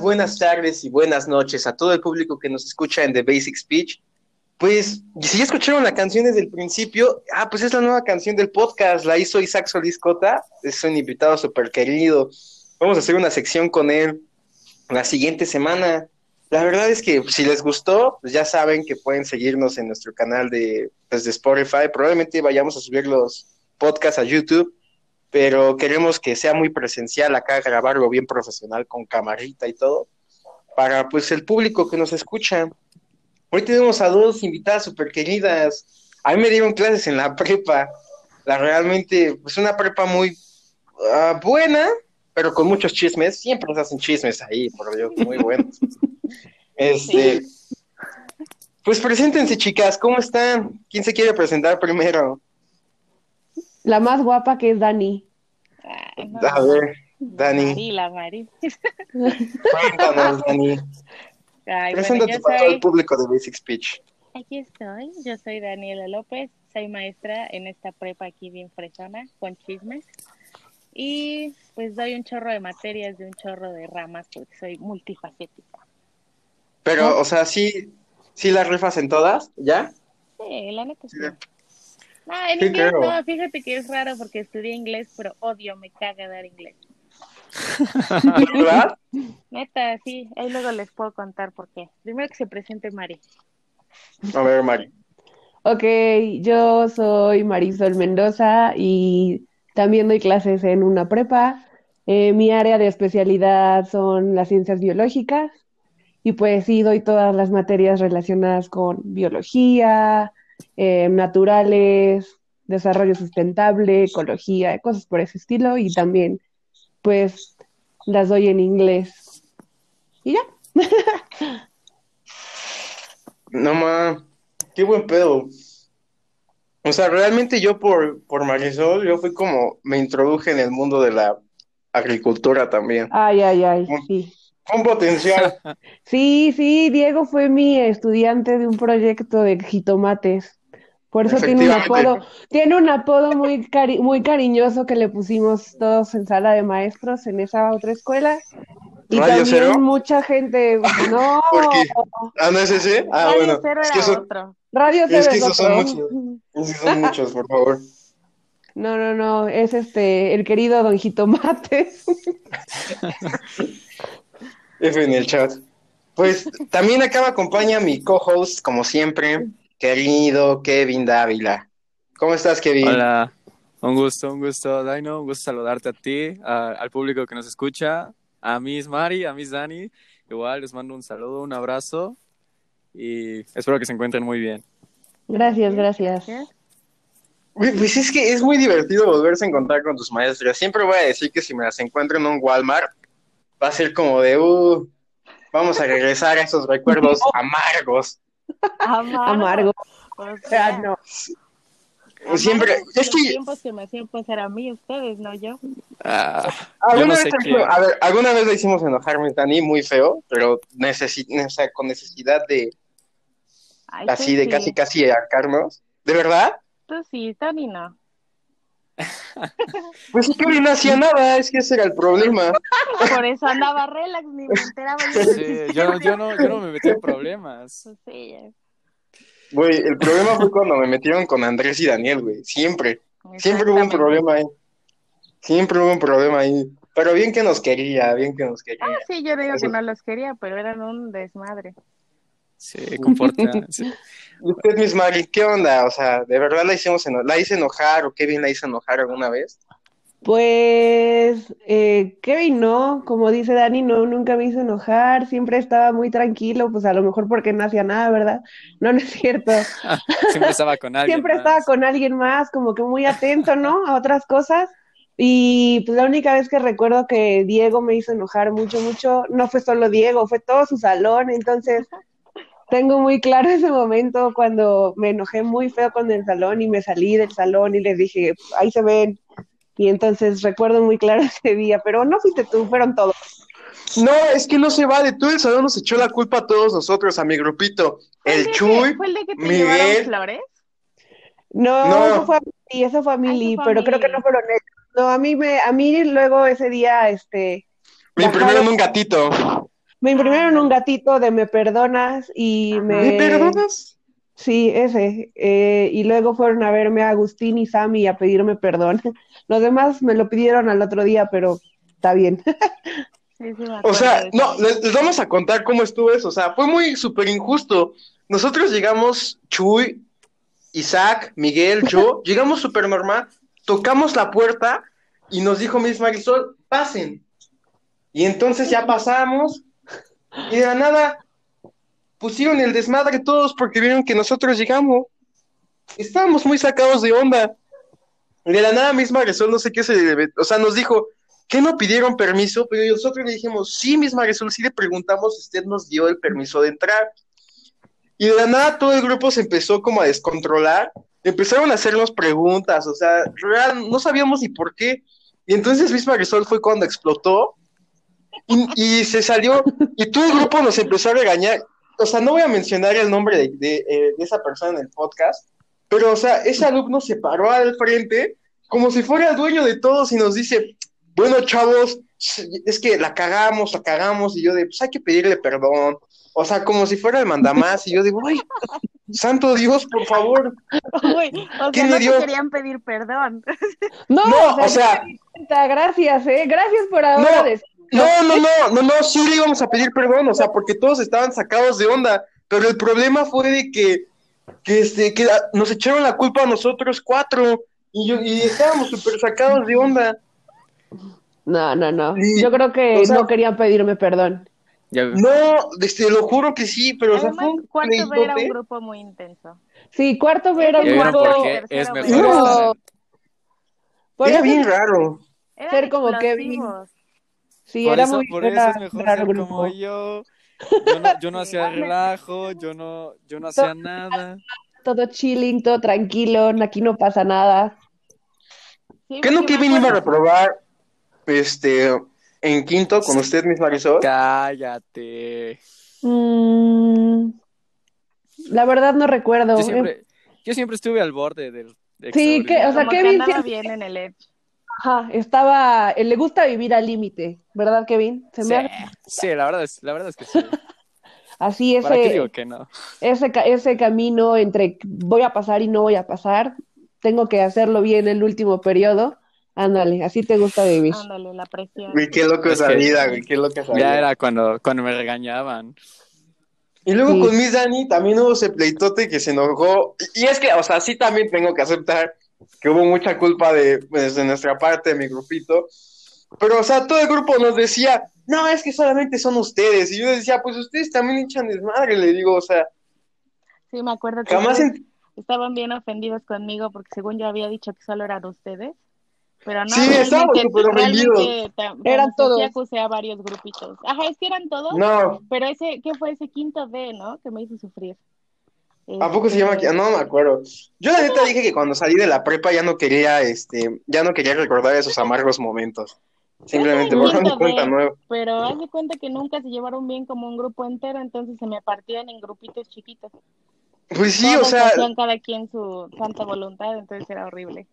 Buenas tardes y buenas noches a todo el público que nos escucha en The Basic Speech. Pues, si ya escucharon la canción desde el principio, ah, pues es la nueva canción del podcast, la hizo Isaac Solís Cota, es un invitado súper querido. Vamos a hacer una sección con él la siguiente semana. La verdad es que si les gustó, pues ya saben que pueden seguirnos en nuestro canal de, pues, de Spotify. Probablemente vayamos a subir los podcasts a YouTube pero queremos que sea muy presencial acá, grabarlo bien profesional con camarita y todo, para pues el público que nos escucha. Hoy tenemos a dos invitadas súper queridas. A mí me dieron clases en la prepa. La realmente, pues una prepa muy ah, buena, pero con muchos chismes. Siempre nos hacen chismes ahí, por Dios, muy buenos. este, pues preséntense, chicas, ¿cómo están? ¿Quién se quiere presentar primero? La más guapa que es Dani. No. A ver, Dani. Mari, la Mari. Cuéntanos, Dani. Ay, bueno, Preséntate yo para todo el público de Basic Speech. aquí estoy, yo soy Daniela López, soy maestra en esta prepa aquí bien fresona, con chismes. Y pues doy un chorro de materias, de un chorro de ramas, porque soy multifacética. Pero, o sea, sí, sí las rifas en todas, ¿ya? Sí, la neta sí. Sí. No, en Sí, inglés creo. no, fíjate que es raro porque estudié inglés, pero odio, me caga dar inglés. ¿Verdad? Neta, sí, ahí luego les puedo contar por qué. Primero que se presente Mari. A ver, Mari. Ok, yo soy Marisol Mendoza y también doy clases en una prepa. Eh, mi área de especialidad son las ciencias biológicas y pues sí doy todas las materias relacionadas con biología, eh, naturales, desarrollo sustentable, ecología, cosas por ese estilo y también pues las doy en inglés. Y ya. No ma, qué buen pedo. O sea, realmente yo por, por Marisol, yo fui como, me introduje en el mundo de la agricultura también. Ay, ay, ay, sí. Con potencial. Sí, sí, Diego fue mi estudiante de un proyecto de jitomates. Por eso tiene un apodo, tiene un apodo muy cari- muy cariñoso que le pusimos todos en sala de maestros en esa otra escuela. Y ¿Radio también Cero? mucha gente, no, ¿Por qué? Ah, ¿no es ese? Ah, Radio bueno. Cero Es que otro. Radio es Cero que es esos son otro. muchos. es que son muchos, por favor. No, no, no, es este, el querido Don Jitomates. F en el chat. Pues también acá me acompaña mi co-host, como siempre, querido Kevin Dávila. ¿Cómo estás, Kevin? Hola, un gusto, un gusto, Daino, un gusto saludarte a ti, a- al público que nos escucha, a Miss Mari, a Miss Dani, igual les mando un saludo, un abrazo y espero que se encuentren muy bien. Gracias, gracias. Pues es que es muy divertido volverse a encontrar con tus maestras. Siempre voy a decir que si me las encuentro en un Walmart, va a ser como de, uh, vamos a regresar a esos recuerdos amargos. Amargo. Amargo. O Ah, sea, no. Siempre, amargo es los que tiempos que me hacían pasar a mí, ustedes, no yo. Ah, yo alguna no vez, sé te- qué, a ver, alguna vez le hicimos enojar a Dani muy feo, pero necesi- o sea, con necesidad de Ay, así de sí. casi casi arcarnos. ¿De verdad? Tú sí, Tony no. Pues es que no hacía nada, es que ese era el problema. Por eso andaba relax, ni me enteraba. sí, yo, yo no, yo no me metí en problemas. Pues sí. Güey, el problema fue cuando me metieron con Andrés y Daniel, güey. Siempre. Siempre hubo un problema ahí. Siempre hubo un problema ahí. Pero bien que nos quería, bien que nos quería. Ah, sí, yo digo Eso. que no los quería, pero eran un desmadre. Sí, comporta. sí. ¿Y usted, Miss Mari, qué onda? O sea, ¿de verdad la hicimos eno- la hice enojar o Kevin la hizo enojar alguna vez? Pues eh, Kevin no, como dice Dani, no, nunca me hizo enojar, siempre estaba muy tranquilo, pues a lo mejor porque no hacía nada, ¿verdad? No, no es cierto. Siempre estaba con alguien Siempre más. estaba con alguien más, como que muy atento, ¿no? A otras cosas. Y pues la única vez que recuerdo que Diego me hizo enojar mucho, mucho, no fue solo Diego, fue todo su salón. Entonces, tengo muy claro ese momento cuando me enojé muy feo con el salón y me salí del salón y les dije, ahí se ven. Y entonces recuerdo muy claro ese día, pero no fuiste tú, fueron todos. No, es que no se va de todo el salón, nos echó la culpa a todos nosotros, a mi grupito. El Chuy, ¿Fue el de que te Miguel. llevaron flores? No, No. eso fue a Mili, eso fue a Mili, fue a pero creo que no fueron ellos. No, a mí me, a mí luego ese día, este, me imprimieron un gatito. Me imprimieron un gatito de me perdonas y me, ¿Me perdonas? sí, ese, eh, y luego fueron a verme a Agustín y Sammy a pedirme perdón. Los demás me lo pidieron al otro día, pero está bien. Sí, sí, me O sea, no, les, les vamos a contar cómo estuvo eso. O sea, fue muy súper injusto. Nosotros llegamos, Chuy, Isaac, Miguel, yo, llegamos súper normal, tocamos la puerta y nos dijo Miss Marisol, pasen. Y entonces ya pasamos y de la nada pusieron el desmadre todos porque vieron que nosotros llegamos. Estábamos muy sacados de onda. De la nada Miss Marisol, no sé qué se debe, o sea, nos dijo, ¿qué no pidieron permiso? Pero nosotros le dijimos, sí, Miss Marisol, sí le preguntamos si usted nos dio el permiso de entrar. Y de la nada todo el grupo se empezó como a descontrolar, empezaron a hacernos preguntas, o sea, real, no sabíamos ni por qué. Y entonces Miss Marisol fue cuando explotó y, y se salió, y todo el grupo nos empezó a regañar. O sea, no voy a mencionar el nombre de, de, eh, de esa persona en el podcast, pero, o sea, ese alumno se paró al frente como si fuera el dueño de todos y nos dice, bueno, chavos, es que la cagamos, la cagamos, y yo de, pues hay que pedirle perdón. O sea, como si fuera el mandamás, y yo digo, ay, santo Dios, por favor. Uy, o ¿Quién sea, le no te querían pedir perdón. No, No, o sea, gracias, eh, gracias por ahora No. decir- no, no, no, no, no, sí le íbamos a pedir perdón, o sea, porque todos estaban sacados de onda, pero el problema fue de que, que, este, que nos echaron la culpa a nosotros cuatro, y, yo, y estábamos súper sacados de onda. No, no, no. Sí, Yo creo que o sea- no querían pedirme perdón. Ya- No, este, lo juro que sí, pero o sea, fue cuarto B era un grupo muy intenso. Sí, cuarto B era un ¿Ya vieron grupo. es mejor No. Era bien raro. Eran Ser como Kevin. Sí, Por era eso, muy por era eso es mejor ser grupo. como yo. Yo no, yo no Sí. hacía relajo, yo no, yo no hacía nada. Todo chilling, todo tranquilo, aquí no pasa nada. Sí, ¿Qué no Kevin iba a reprobar este en quinto con usted, Miss Marisol? Cállate. Mm, la verdad no recuerdo. Yo siempre, yo siempre estuve al borde del de Sí, que- o sea, que Kevin bien en el edge. Ajá, estaba, eh, le gusta vivir al límite, ¿verdad, Kevin? Se Sí, sí, la verdad es, la verdad es que sí. así ¿Para qué ese, digo que no? ese, ese camino entre voy a pasar y no voy a pasar, tengo que hacerlo bien el último periodo. Ándale, así te gusta vivir. Ándale, la presión. Güey, qué loco Es esa que- vida, güey, qué loca esa Ya vida. era cuando, cuando me regañaban. Y luego Sí. con Miss Dani también hubo ese pleitote que se enojó. Y y es que, o sea, sí también tengo que aceptar que hubo mucha culpa de, pues, de nuestra parte, de mi grupito. Pero, o sea, todo el grupo nos decía, no, es que solamente son ustedes. Y yo decía, pues ustedes también echan desmadre, le digo, o sea, Sí, me acuerdo que jamás... en- estaban bien ofendidos conmigo porque según yo había dicho que solo eran ustedes. Pero no, Sí, estábamos súper ofendidos. Eran sí todos. acusé a varios grupitos. Ajá, es que eran todos, No, pero ese, ¿qué fue ese quinto D, no? Que me hizo sufrir. ¿A poco se llama? Aquí? No me acuerdo. Yo la neta dije que cuando salí de la prepa ya no quería, este, ya no quería recordar esos amargos momentos. Simplemente también de cuenta nueva. Pero haz de cuenta que nunca se llevaron bien como un grupo entero, entonces se me partían en grupitos chiquitos. Pues sí, o sea, hacían cada quien su santa voluntad, entonces era horrible.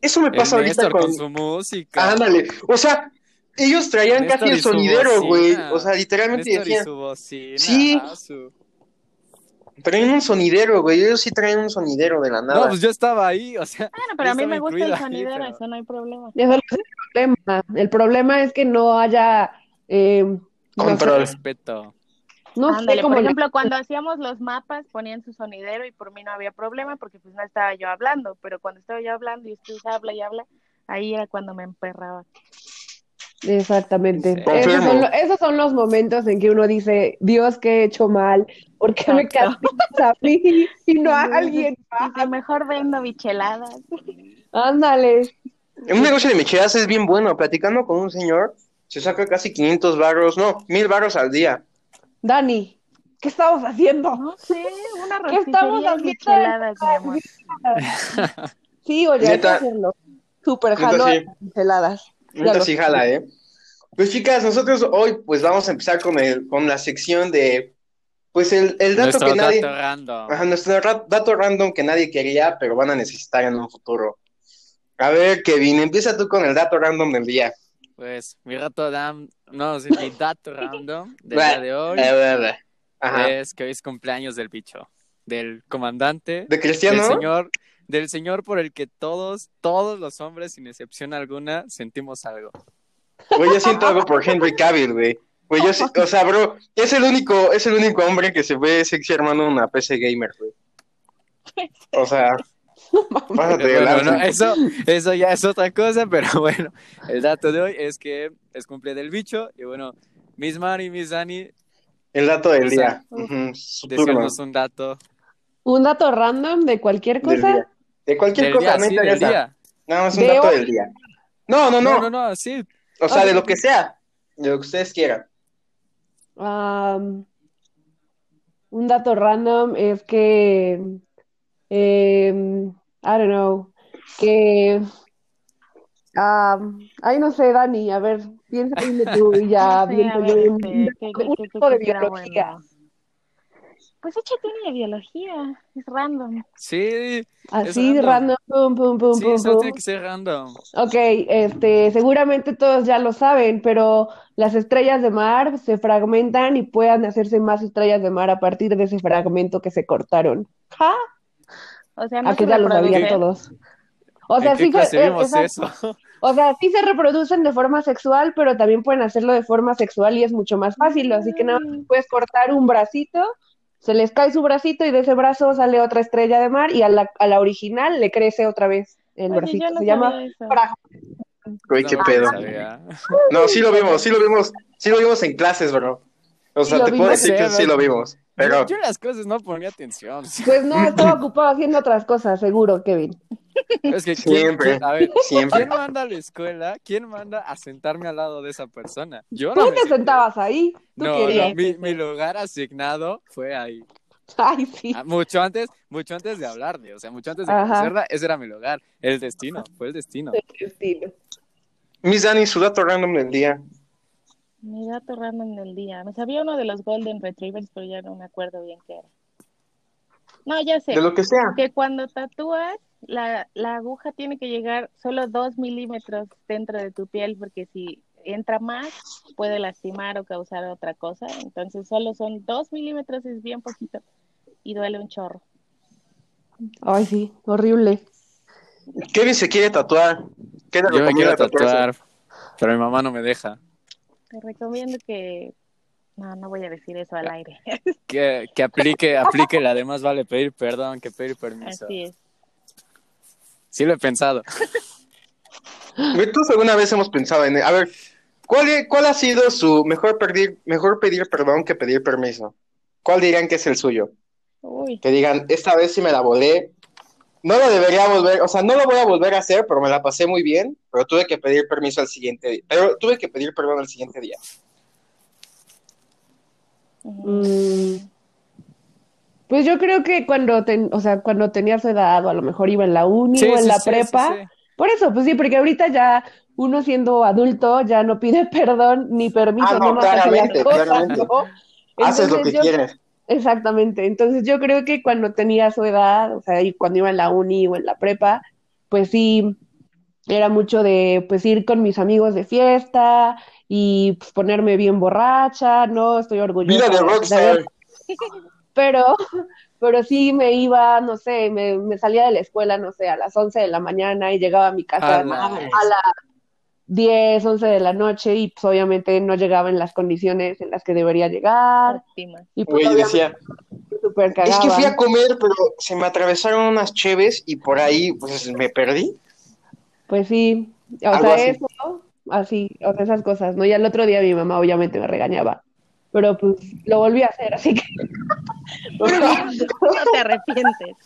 eso me El pasa ahorita Néstor con... con su música. Ándale, o sea, ellos traían Néstor casi el sonidero, güey. O sea, literalmente Néstor y decían, su bocina. Sí. ah, su- traían un sonidero, güey. Ellos sí traían un sonidero de la nada. No, pues yo estaba ahí, o sea. Bueno, pero a mí me gusta el ahí, sonidero, pero- eso no hay problema. Eso no es el problema. El problema es que no haya eh, no sé, Control. Respeto. No sé Ándale, cómo por le- ejemplo, cuando hacíamos los mapas ponían su sonidero y por mí no había problema porque pues no estaba yo hablando, pero cuando estaba yo hablando y ustedes habla y habla, ahí era cuando me emperraba. Exactamente. Sí. Esos son, lo- esos son los momentos en que uno dice, Dios, ¿qué he hecho mal? ¿Por qué me castigas a mí y no a alguien más? mejor vendo bicheladas. Ándale. Un negocio de micheladas es bien bueno. Platicando con un señor, se saca casi 500 barros, no, 1000 barros al día. Dani, ¿qué estamos haciendo? No sé, una ¿Qué estamos haciendo? micheladas, mi amor. Sí, oye, hay que hacerlo. Súper jalo sí. heladas. Neta sí jala, ¿eh? Pues chicas, nosotros hoy pues vamos a empezar con el, con la sección de, pues el, el dato Nuestro que nadie, dato random. ajá, nuestro ra- dato random que nadie quería, pero van a necesitar en un futuro. A ver, Kevin, empieza tú con el dato random del día. Pues mi dato dam, no, sí, mi dato random del día de hoy Ajá. es que hoy es cumpleaños del bicho, del comandante, ¿De Cristiano? del señor, del señor por el que todos, todos los hombres, sin excepción alguna, sentimos algo. Güey, yo siento algo por Henry Cavill, güey. Güey, yo sí- o sea, bro, es el único, es el único hombre que se ve sexy armando una PC gamer, güey. O sea, pásate de Bueno, no, eso, eso ya es otra cosa, pero bueno, el dato de hoy es que es cumple del bicho y bueno, Miss Mari y Miss Dani, El dato del día. sea, decíanos un dato Un dato random de cualquier del cosa. De cualquier del cosa, día, no sí, del interesa. día. Nada más un De dato hoy. del día. No, no, no. No, no, no, sí, O sea, de Ok. lo que sea. De lo que ustedes quieran. Am, un dato random es que, em, I don't know, que, am, ay, no sé, Dani, a ver, piensa tú y ya a yo ver, un, este, un ¿qué- dato- qué- un qué- dato qué de biología. bueno? Pues una de biología, es random. sí, Así, random. random, pum, pum, pum, sí, pum, eso pum. tiene que ser random. Ok, este, seguramente todos ya lo saben, pero las estrellas de mar se fragmentan y puedan hacerse más estrellas de mar a partir de ese fragmento que se cortaron. ¿Ja? O sea, no A que se ya lo sabían reproducen. todos. O sea, ¿En qué sí clase eh, eso? O sea, sí se reproducen de forma sexual, pero también pueden hacerlo de forma sexual y es mucho más fácil. Así que nada más puedes cortar un bracito, se les cae su bracito y de ese brazo sale otra estrella de mar y a la, a la original le crece otra vez el bracito. no Se llama. Güey, qué No, pedo. No, sí lo vimos, sí lo vimos, sí lo vimos en clases, bro. O sea, te puedo vimos. decir que Sí, lo vimos. Pero, Yo, las cosas no ponía atención. Pues no, estaba ocupado haciendo otras cosas, seguro, Kevin. Es que ¿quién- Siempre. quién- a ver, siempre. ¿quién manda a la escuela? ¿Quién manda a sentarme al lado de esa persona? Yo Tú no te sentabas ahí, tú No, querías. no, mi, mi lugar asignado fue ahí. Ay, sí. Ah, Mucho antes, mucho antes de hablarle, o sea, mucho antes de Ajá. conocerla, ese era mi lugar. El destino, fue el destino. Estilo. Miss Dani, su dato random del día. Mi dato random del día. Me sabía uno de los Golden Retrievers, pero ya no me acuerdo bien qué era. No, ya sé. De lo que sea. Que cuando tatúas, la, la aguja tiene que llegar solo dos milímetros dentro de tu piel, porque si entra más, puede lastimar o causar otra cosa. Entonces, solo son dos milímetros, es bien poquito. Y duele un chorro. Ay, sí, horrible. Kevin se quiere tatuar. ¿Qué Yo me quiero tatuarse? tatuar, pero mi mamá no me deja. Te recomiendo que... No, no voy a decir eso al aire. Que, que aplique, aplique la de más vale pedir perdón que pedir permiso. Así es. Sí lo he pensado. Todos alguna vez hemos pensado en... A ver, ¿cuál, cuál ha sido su mejor pedir, mejor pedir perdón que pedir permiso? ¿Cuál dirían que es el suyo? Uy, Que digan, esta vez sí me la volé. No lo debería volver, o sea, no lo voy a volver a hacer, pero me la pasé muy bien, pero tuve que pedir permiso al siguiente día. Pero tuve que pedir perdón al siguiente día. Mm, Pues yo creo que cuando, ten- o sea, cuando tenía su edad, o a lo mejor iba en la uni Sí, o en sí, la sí, prepa, sí. por eso, pues sí, porque ahorita ya uno siendo adulto ya no pide perdón ni permiso, Ah, no, claramente, cosas, claramente. ¿no? Haces lo que yo- quieres. Exactamente, entonces yo creo que cuando tenía su edad, o sea, y cuando iba en la uni o en la prepa, pues sí, era mucho de pues ir con mis amigos de fiesta y pues, ponerme bien borracha, no estoy orgullosa Vida de rockstar. pero, pero sí me iba, no sé, me, me salía de la escuela, no sé, a las 11 de la mañana y llegaba a mi casa A la- a las 10, 11 de la noche y pues obviamente no llegaba en las condiciones en las que debería llegar y pues Güey, decía, es que fui a comer, pero se me atravesaron unas cheves y por ahí, pues, me perdí. Pues sí, o Algo sea, así. eso, así, o sea, esas cosas, ¿no? Y al otro día mi mamá obviamente me regañaba, pero pues lo volví a hacer, así que No te arrepientes.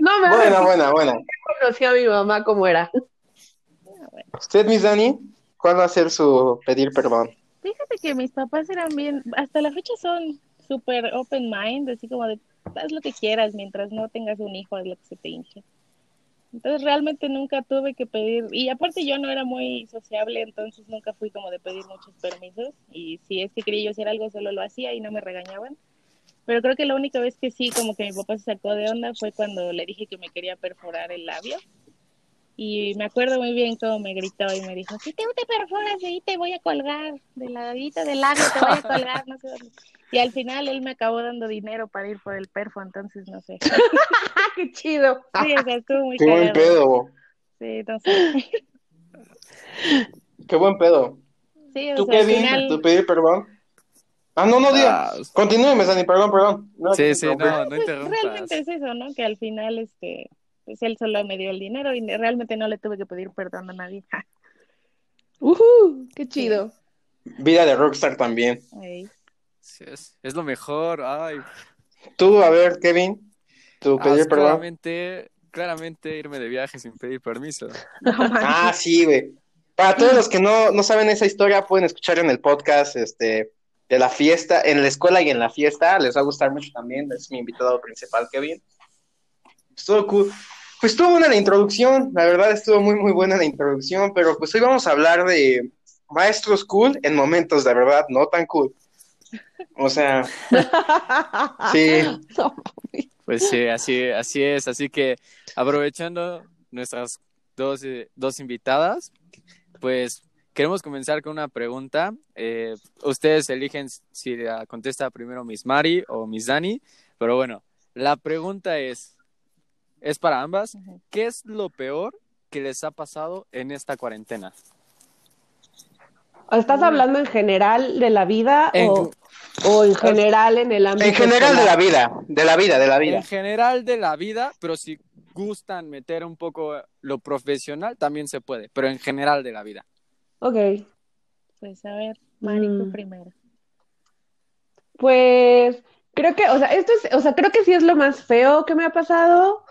no me Buena, buena, buena. conocí a mi mamá como era. Bueno. ¿Usted, Miss Dani? ¿Cuándo va a ser su pedir perdón? Fíjate que mis papás eran bien, hasta la fecha son súper open mind, así como de haz lo que quieras mientras no tengas un hijo, es lo que se te hinche. Entonces realmente nunca tuve que pedir, y aparte yo no era muy sociable, entonces nunca fui como de pedir muchos permisos, y si es que quería yo hacer algo, solo lo hacía y no me regañaban. Pero creo que la única vez que sí, como que mi papá se sacó de onda fue cuando le dije que me quería perforar el labio. Y me acuerdo muy bien cómo me gritó y me dijo, si te, te perforas ahí te voy a colgar, de la ladita del labio te voy a colgar, no sé dónde. Y al final él me acabó dando dinero para ir por el perfo, entonces no sé. ¡Qué chido! Sí, o sea, estuvo muy Qué buen pedo. Sí, no sé. Qué buen pedo. Sí, o ¿Tú, sea, al Kevin? final... ¿Tú pedir perdón? Ah, no, no, diga. Ah, Continúe, Miss Dani, perdón, perdón. No, sí, sí, no, no Pues interrumpas. realmente es eso, ¿no? Que al final, este, pues él solo me dio el dinero y realmente no le tuve que pedir perdón a nadie. ¡Uhú! ¡Qué chido! Vida de rockstar también. Ey. Sí, es, es lo mejor. Ay, Tú, a ver, Kevin, tu Ah, pedir perdón. claramente, claramente irme de viaje sin pedir permiso. No. Ah, sí, güey. Para todos los que no, no saben esa historia, pueden escuchar en el podcast este, de la fiesta, en la escuela y en la fiesta. Les va a gustar mucho también. Es mi invitado principal, Kevin. Estuvo cool. Pues estuvo buena la introducción, la verdad estuvo muy, muy buena la introducción, pero pues hoy vamos a hablar de maestros cool en momentos de verdad no tan cool. O sea, sí, Pues sí, así, así es. Así que aprovechando nuestras dos, eh, dos invitadas, pues queremos comenzar con una pregunta. Eh, ustedes eligen si la contesta primero Miss Mari o Miss Dani, pero bueno, la pregunta es, es para ambas. ¿Qué es lo peor que les ha pasado en esta cuarentena? ¿Estás hablando en general de la vida En- o, o en general en el ámbito en general de la vida, de la vida, de la vida. En general de la vida, pero si gustan meter un poco lo profesional, también se puede, pero en general de la vida. Ok. Pues a ver, Mari, tú Mm. primero. Pues creo que, o sea, esto es, o sea, creo que sí es lo más feo que me ha pasado.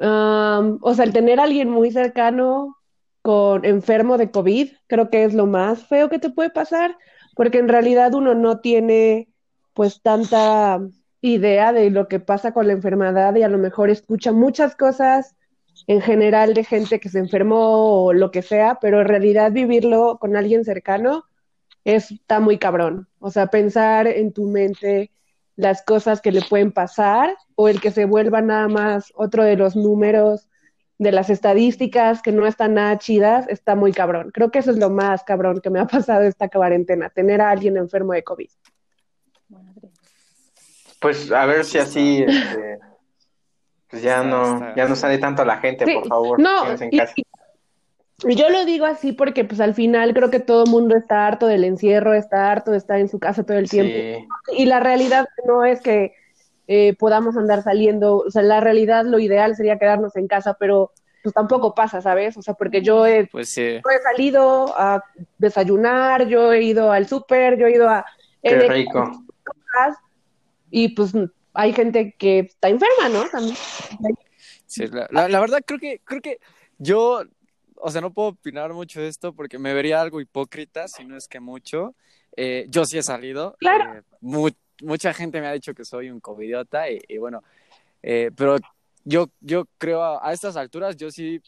Am, o sea, el tener a alguien muy cercano con enfermo de COVID, creo que es lo más feo que te puede pasar, porque en realidad uno no tiene pues tanta idea de lo que pasa con la enfermedad y a lo mejor escucha muchas cosas en general de gente que se enfermó o lo que sea, pero en realidad vivirlo con alguien cercano es- está muy cabrón. O sea, pensar en tu mente las cosas que le pueden pasar o el que se vuelva nada más otro de los números de las estadísticas que no están nada chidas, está muy cabrón. Creo que eso es lo más cabrón que me ha pasado esta cuarentena, tener a alguien enfermo de COVID. Madre. Pues a ver si así, este, pues ya no, ya no sale tanto la gente, Sí, por favor, no, en y- casa. Yo lo digo así porque pues al final creo que todo el mundo está harto del encierro, está harto de estar en su casa todo el tiempo. Sí, Y la realidad no es que eh, podamos andar saliendo, o sea, la realidad lo ideal sería quedarnos en casa, pero pues tampoco pasa, ¿sabes? O sea, porque yo he, Pues sí. yo he salido a desayunar, yo he ido al súper, yo he ido a... qué rico. y pues hay gente que está enferma, ¿no? También. Sí, la, la- la verdad creo que, creo que yo, o sea, no puedo opinar mucho de esto porque me vería algo hipócrita, si no es que mucho. Eh, yo sí he salido. Claro. eh, mu- mucha gente me ha dicho que soy un covidiota y, y bueno, eh, pero yo, yo creo a, a estas alturas, yo sí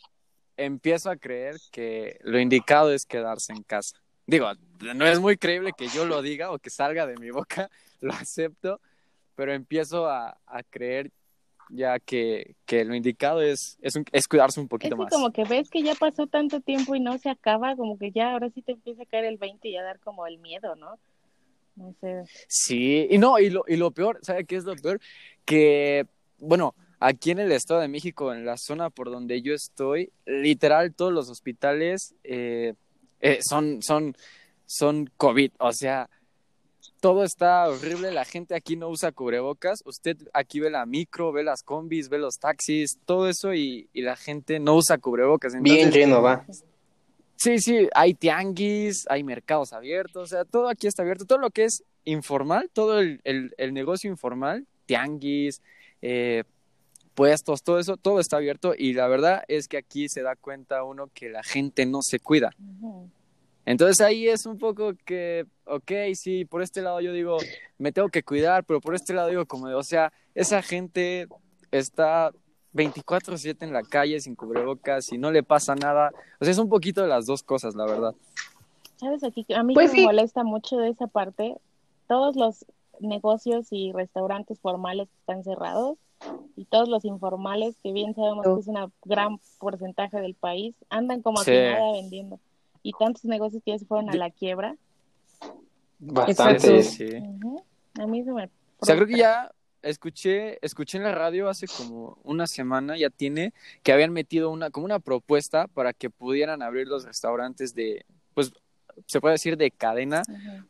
empiezo a creer que lo indicado es quedarse en casa. Digo, no es muy creíble que yo lo diga o que salga de mi boca, lo acepto, pero empiezo a, a creer ya que, que lo indicado es, es, un- es cuidarse un Es poquito que más. como que ves que ya pasó tanto tiempo y no se acaba, como que ya ahora sí te empieza a caer el 20 y a dar como el miedo, ¿no? No sé. Sí, y no, y lo, y lo peor, ¿sabe qué es lo peor? Que, bueno, aquí en el Estado de México, en la zona por donde yo estoy, literal todos los hospitales eh, eh, son, son, son COVID, o sea, todo está horrible, la gente aquí no usa cubrebocas, usted aquí ve la micro, ve las combis, ve los taxis, todo eso y, y la gente no usa cubrebocas. Bien lleno, va. Sí, sí, hay tianguis, hay mercados abiertos, o sea, todo aquí está abierto, todo lo que es informal, todo el, el- el negocio informal, tianguis, eh, puestos, todo eso, todo está abierto y la verdad es que aquí se da cuenta uno que la gente no se cuida. Entonces ahí es un poco que, ok, sí, por este lado yo digo, me tengo que cuidar, pero por este lado digo, como, de, o sea, esa gente está 24/7 en la calle sin cubrebocas y no le pasa nada. O sea, es un poquito de las dos cosas, la verdad. ¿Sabes aquí? A mí Pues que me sí. molesta mucho de esa parte, todos los negocios y restaurantes formales que están cerrados y todos los informales, que bien sabemos que es una gran porcentaje del país, andan como Sí. nada vendiendo. Y tantos negocios que ya se fueron a la quiebra. Bastante. Sí. A mí se me O sea, creo que ya escuché, escuché en la radio hace como una semana, ya tiene, que habían metido una, como una propuesta para que pudieran abrir los restaurantes de, pues, se puede decir de cadena,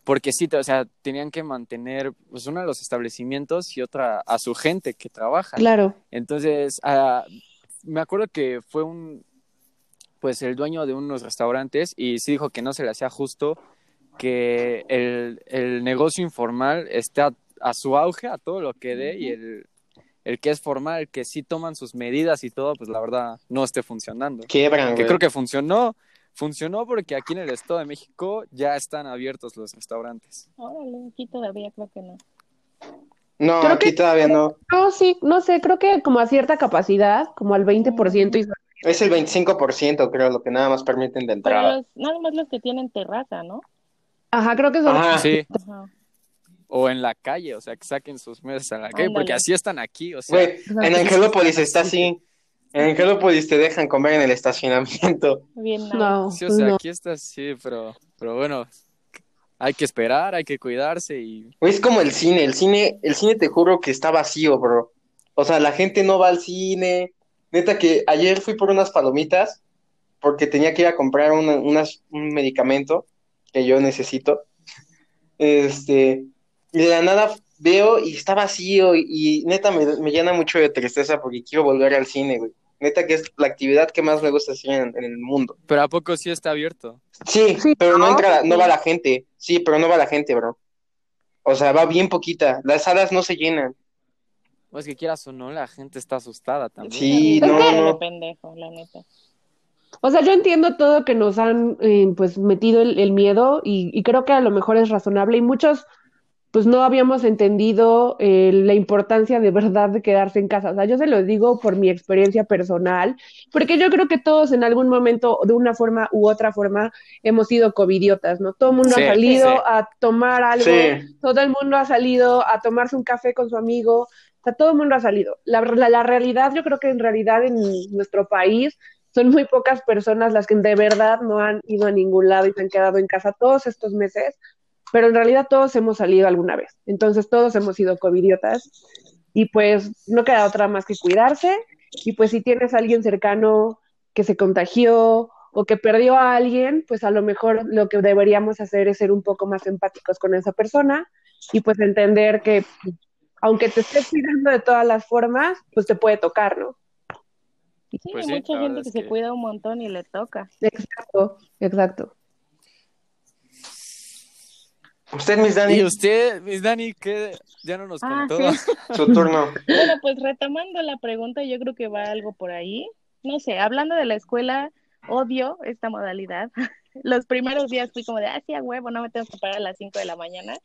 porque sí, o sea, tenían que mantener, pues, uno de los establecimientos y otra a su gente que trabaja. Claro. Entonces, ah, me acuerdo que fue un, pues, el dueño de unos restaurantes y sí dijo que no se le hacía justo que el, el negocio informal esté a, a su auge, a todo lo que dé, y el, el que es formal, el que sí toman sus medidas y todo, pues la verdad no esté funcionando. Quiebran, Que creo que funcionó, funcionó porque aquí en el Estado de México ya están abiertos los restaurantes. Órale, aquí todavía creo que no. No, Creo aquí que- todavía no. No, sí, no sé, creo que como a cierta capacidad, como al 20% y Es el 25%, creo, lo que nada más permiten de Pero entrada. los, nada más los que tienen terraza, ¿no? Ajá, creo que son Ajá. Sí, Ajá. o en la calle, o sea, que saquen sus mesas a la calle, porque así están aquí, o sea, Güey, en Angelópolis está así. En Angelópolis te dejan comer en el estacionamiento. Bien. No, sí, o sea, no. aquí está así, pero, pero bueno, hay que esperar, hay que cuidarse y es como el cine. El cine, el cine te juro que está vacío, bro. O sea, la gente no va al cine. Neta que ayer fui por unas palomitas porque tenía que ir a comprar una- unas, un medicamento que yo necesito. Este, y de la nada veo y está vacío y, y neta me, me llena mucho de tristeza porque quiero volver al cine, güey. Neta que es la actividad que más me gusta hacer en, en el mundo. Pero ¿a poco sí está abierto? Sí, Sí, pero no ¿no? entra, no va la gente. Sí, pero no va la gente, bro. O sea, va bien poquita. Las salas no se llenan. Pues que quieras o no, la gente está asustada también. Sí, Es no, que- no. de pendejo, la neta. O sea, yo entiendo todo que nos han eh, pues metido el, el miedo y, y creo que a lo mejor es razonable y muchos pues no habíamos entendido eh, la importancia de verdad de quedarse en casa. O sea, yo se lo digo por mi experiencia personal, porque yo creo que todos en algún momento, de una forma u otra forma, hemos sido covidiotas, ¿no? Todo el mundo Sí, ha salido sí. a tomar algo, Sí. todo el mundo ha salido a tomarse un café con su amigo, sea, todo el mundo ha salido. La, la, la realidad, yo creo que en realidad en nuestro país son muy pocas personas las que de verdad no han ido a ningún lado y se han quedado en casa todos estos meses, pero en realidad todos hemos salido alguna vez. Entonces todos hemos sido covidiotas y pues no queda otra más que cuidarse y pues si tienes a alguien cercano que se contagió o que perdió a alguien, pues a lo mejor lo que deberíamos hacer es ser un poco más empáticos con esa persona y pues entender que aunque te estés cuidando de todas las formas, pues te puede tocar, ¿no? Sí, Pues hay sí, mucha gente que es se cuida un montón y le toca. Exacto, exacto. Usted, Miss Y Dani, usted, Miss Dani, que ya no nos Ah, contó. sí. su turno. Bueno, pues retomando la pregunta, yo creo que va algo por ahí. No sé, hablando de la escuela, odio esta modalidad. Los primeros días fui como de, ah, sí, a huevo, no me tengo que parar a las 5 de la mañana.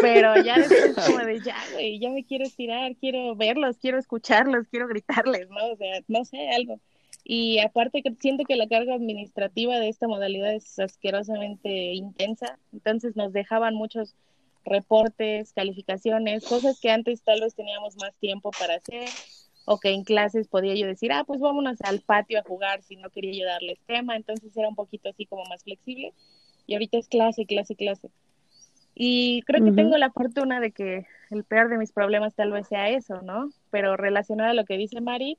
Pero ya después como de, ya, güey, ya me quiero estirar, quiero verlos, quiero escucharlos, quiero gritarles, ¿no? O sea, no sé, algo. Y aparte que siento que la carga administrativa de esta modalidad es asquerosamente intensa, entonces nos dejaban muchos reportes, calificaciones, cosas que antes tal vez teníamos más tiempo para hacer, o que en clases podía yo decir, ah, pues vámonos al patio a jugar si no quería yo darles tema, entonces era un poquito así como más flexible, y ahorita es clase, clase, clase. Y creo que tengo la fortuna de que el peor de mis problemas tal vez sea eso, ¿no? Pero relacionado a lo que dice Mari,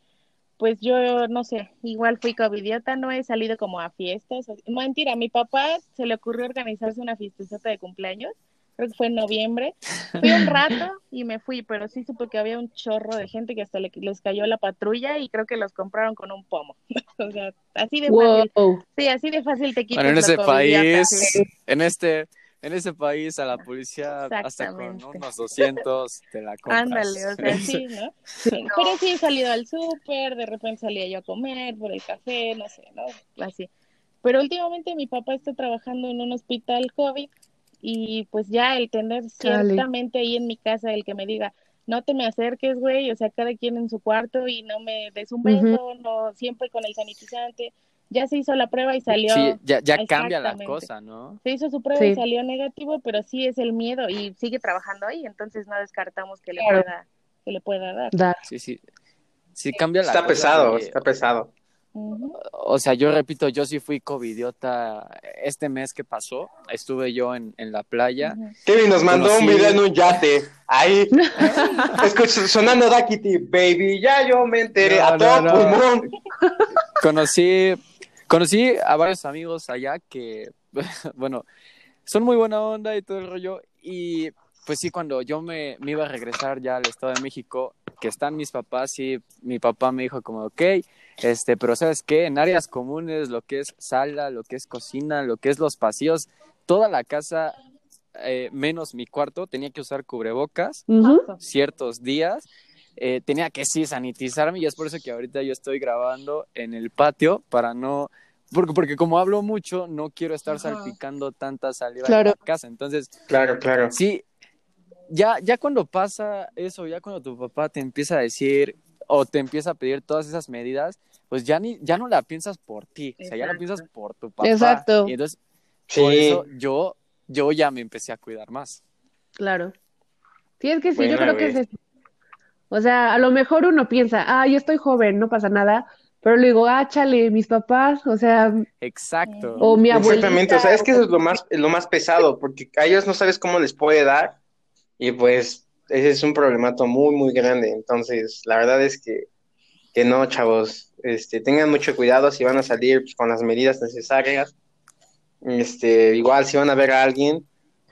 pues yo no sé, igual fui covidiota, no he salido como a fiestas. Mentira, a mi papá se le ocurrió organizarse una fiestezota de cumpleaños, creo que fue en noviembre. Fui un rato y me fui, pero sí supe que había un chorro de gente que hasta le- les cayó la patrulla y creo que los compraron con un pomo. o sea, así de fácil. Sí, así de fácil te quitas Bueno, en ese país, en este, en ese país a la policía hasta con unos 200 te la compras. Ándale, o sea, sí, ¿no? Sí, Pero sí he salido al súper, de repente salía yo a comer por el café, no sé, ¿no? Así. Pero últimamente mi papá está trabajando en un hospital COVID y pues ya el tener ciertamente ahí en mi casa el que me diga, no te me acerques, güey, o sea, cada quien en su cuarto y no me des un beso, no, siempre con el sanitizante. Ya se hizo la prueba y salió. Sí, ya, ya cambia la cosa, ¿no? Se hizo su prueba Sí. y salió negativo, pero sí es el miedo y sigue trabajando ahí, entonces no descartamos que le pueda que le pueda dar. Sí, sí. Sí cambia la Está cosa pesado, está pesado. O sea, yo repito, yo sí fui covidiota este mes que pasó. Estuve yo en, en la playa. Kevin nos mandó un video en un yate. Ahí. Escucha, sonando Dakity, baby. Ya yo me enteré. No, a todo no, no. pulmón. Conocí, conocí a varios amigos allá que, bueno, son muy buena onda y todo el rollo. Y pues sí, cuando yo me, me iba a regresar ya al Estado de México, que están mis papás, y mi papá me dijo como, ok, este, pero ¿sabes qué? En áreas comunes, lo que es sala, lo que es cocina, lo que es los pasillos, toda la casa, eh, menos mi cuarto, tenía que usar cubrebocas ciertos días. eh, tenía que sí sanitizarme y es por eso que ahorita yo estoy grabando en el patio para no, porque, porque como hablo mucho, no quiero estar Ajá. salpicando tanta saliva Claro. en la casa. Entonces, Claro, claro. sí, ya, ya cuando pasa eso, ya cuando tu papá te empieza a decir o te empieza a pedir todas esas medidas, pues ya, ni, ya no la piensas por ti, o sea, ya la Exacto. piensas por tu papá. Exacto. Y entonces, Sí. por eso yo, yo ya me empecé a cuidar más. Claro. Sí, es que sí, Buena, yo creo que es eso. O sea, a lo mejor uno piensa, ah, yo estoy joven, no pasa nada, pero luego, ah, chale, mis papás, o sea, Exacto. o mi Exactamente, o sea, abuelita, es que eso es lo más, lo más pesado, porque a ellos no sabes cómo les puede dar, y pues ese es un problemato muy, muy grande. Entonces, la verdad es que, que no, chavos, este, tengan mucho cuidado si van a salir pues, con las medidas necesarias. Este, igual si van a ver a alguien,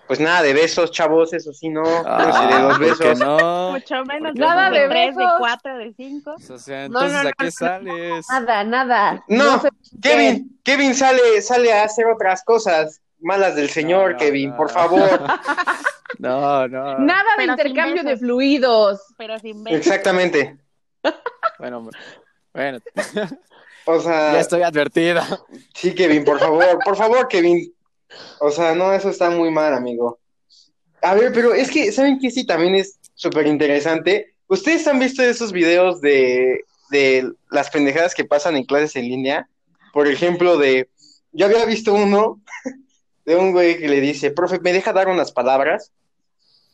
pues nada de besos, chavos, eso sí, no, de Ah, dos ¿por qué besos. no? Mucho menos Nada de de tres, de besos. cuatro, de cinco. O sea, No, entonces, no, ¿a qué no, sales? nada, nada. No, Kevin, Kevin sale, sale a hacer otras cosas malas del señor, No, no, Kevin, no. por favor. No, no. Nada de Pero intercambio de fluidos. Pero sin besos. Exactamente. Bueno, bueno, O sea, ya estoy advertida. sí, Kevin, por favor, por favor, Kevin. O sea, no, eso está muy mal, amigo. A ver, pero es que, ¿saben qué? Sí, también es súper interesante. ¿Ustedes han visto esos videos de, de las pendejadas que pasan en clases en línea? Por ejemplo, de, yo había visto uno de un güey que le dice, profe, ¿me deja dar unas palabras?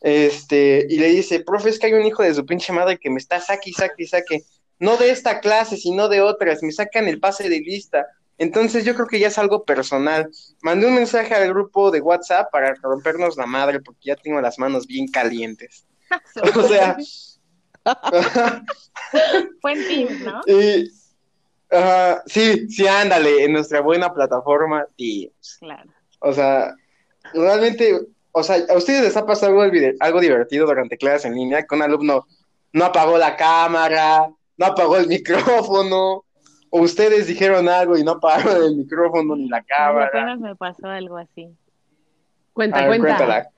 Este, y le dice, profe, es que hay un hijo de su pinche madre que me está saque y saque y saque. No de esta clase, sino de otras. Me sacan el pase de lista. Entonces yo creo que ya es algo personal. Mandé un mensaje al grupo de WhatsApp para rompernos la madre porque ya tengo las manos bien calientes. O sea, Fue en Teams, ¿no? y, ah, sí, sí, ándale, en nuestra buena plataforma Teams. Claro. O sea, realmente, o sea, ¿a ustedes les ha pasado algo, divertido durante clases en línea? Que un alumno no apagó la cámara, no apagó el micrófono, o ustedes dijeron algo y no apagaron el micrófono ni la cámara. apenas me pasó algo así. Cuenta, ver, cuenta. cuéntala.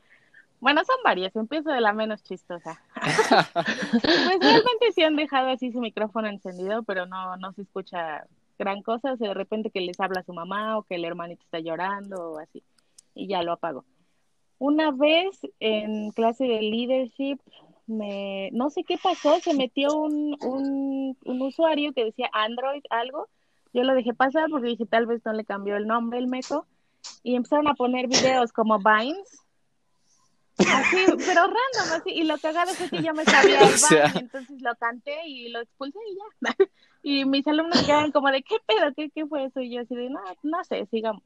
Bueno, son varias, empiezo de la menos chistosa. Pues realmente sí han dejado así su micrófono encendido, pero no, no se escucha gran cosa, o sea, de repente que les habla su mamá o que el hermanito está llorando o así, y ya lo apago. Una vez en clase de leadership, me, no sé qué pasó, se metió un, un, un usuario que decía Android algo, yo lo dejé pasar porque dije tal vez no le cambió el nombre el meco, y empezaron a poner videos como Vines, Así, pero random, así. Y lo cagado fue que yo me sabía el O sea. Vine, entonces lo canté y lo expulsé y ya. Y mis alumnos quedaron como de, ¿qué pedo? ¿Qué, qué fue eso? Y yo así de, no, no sé, sigamos.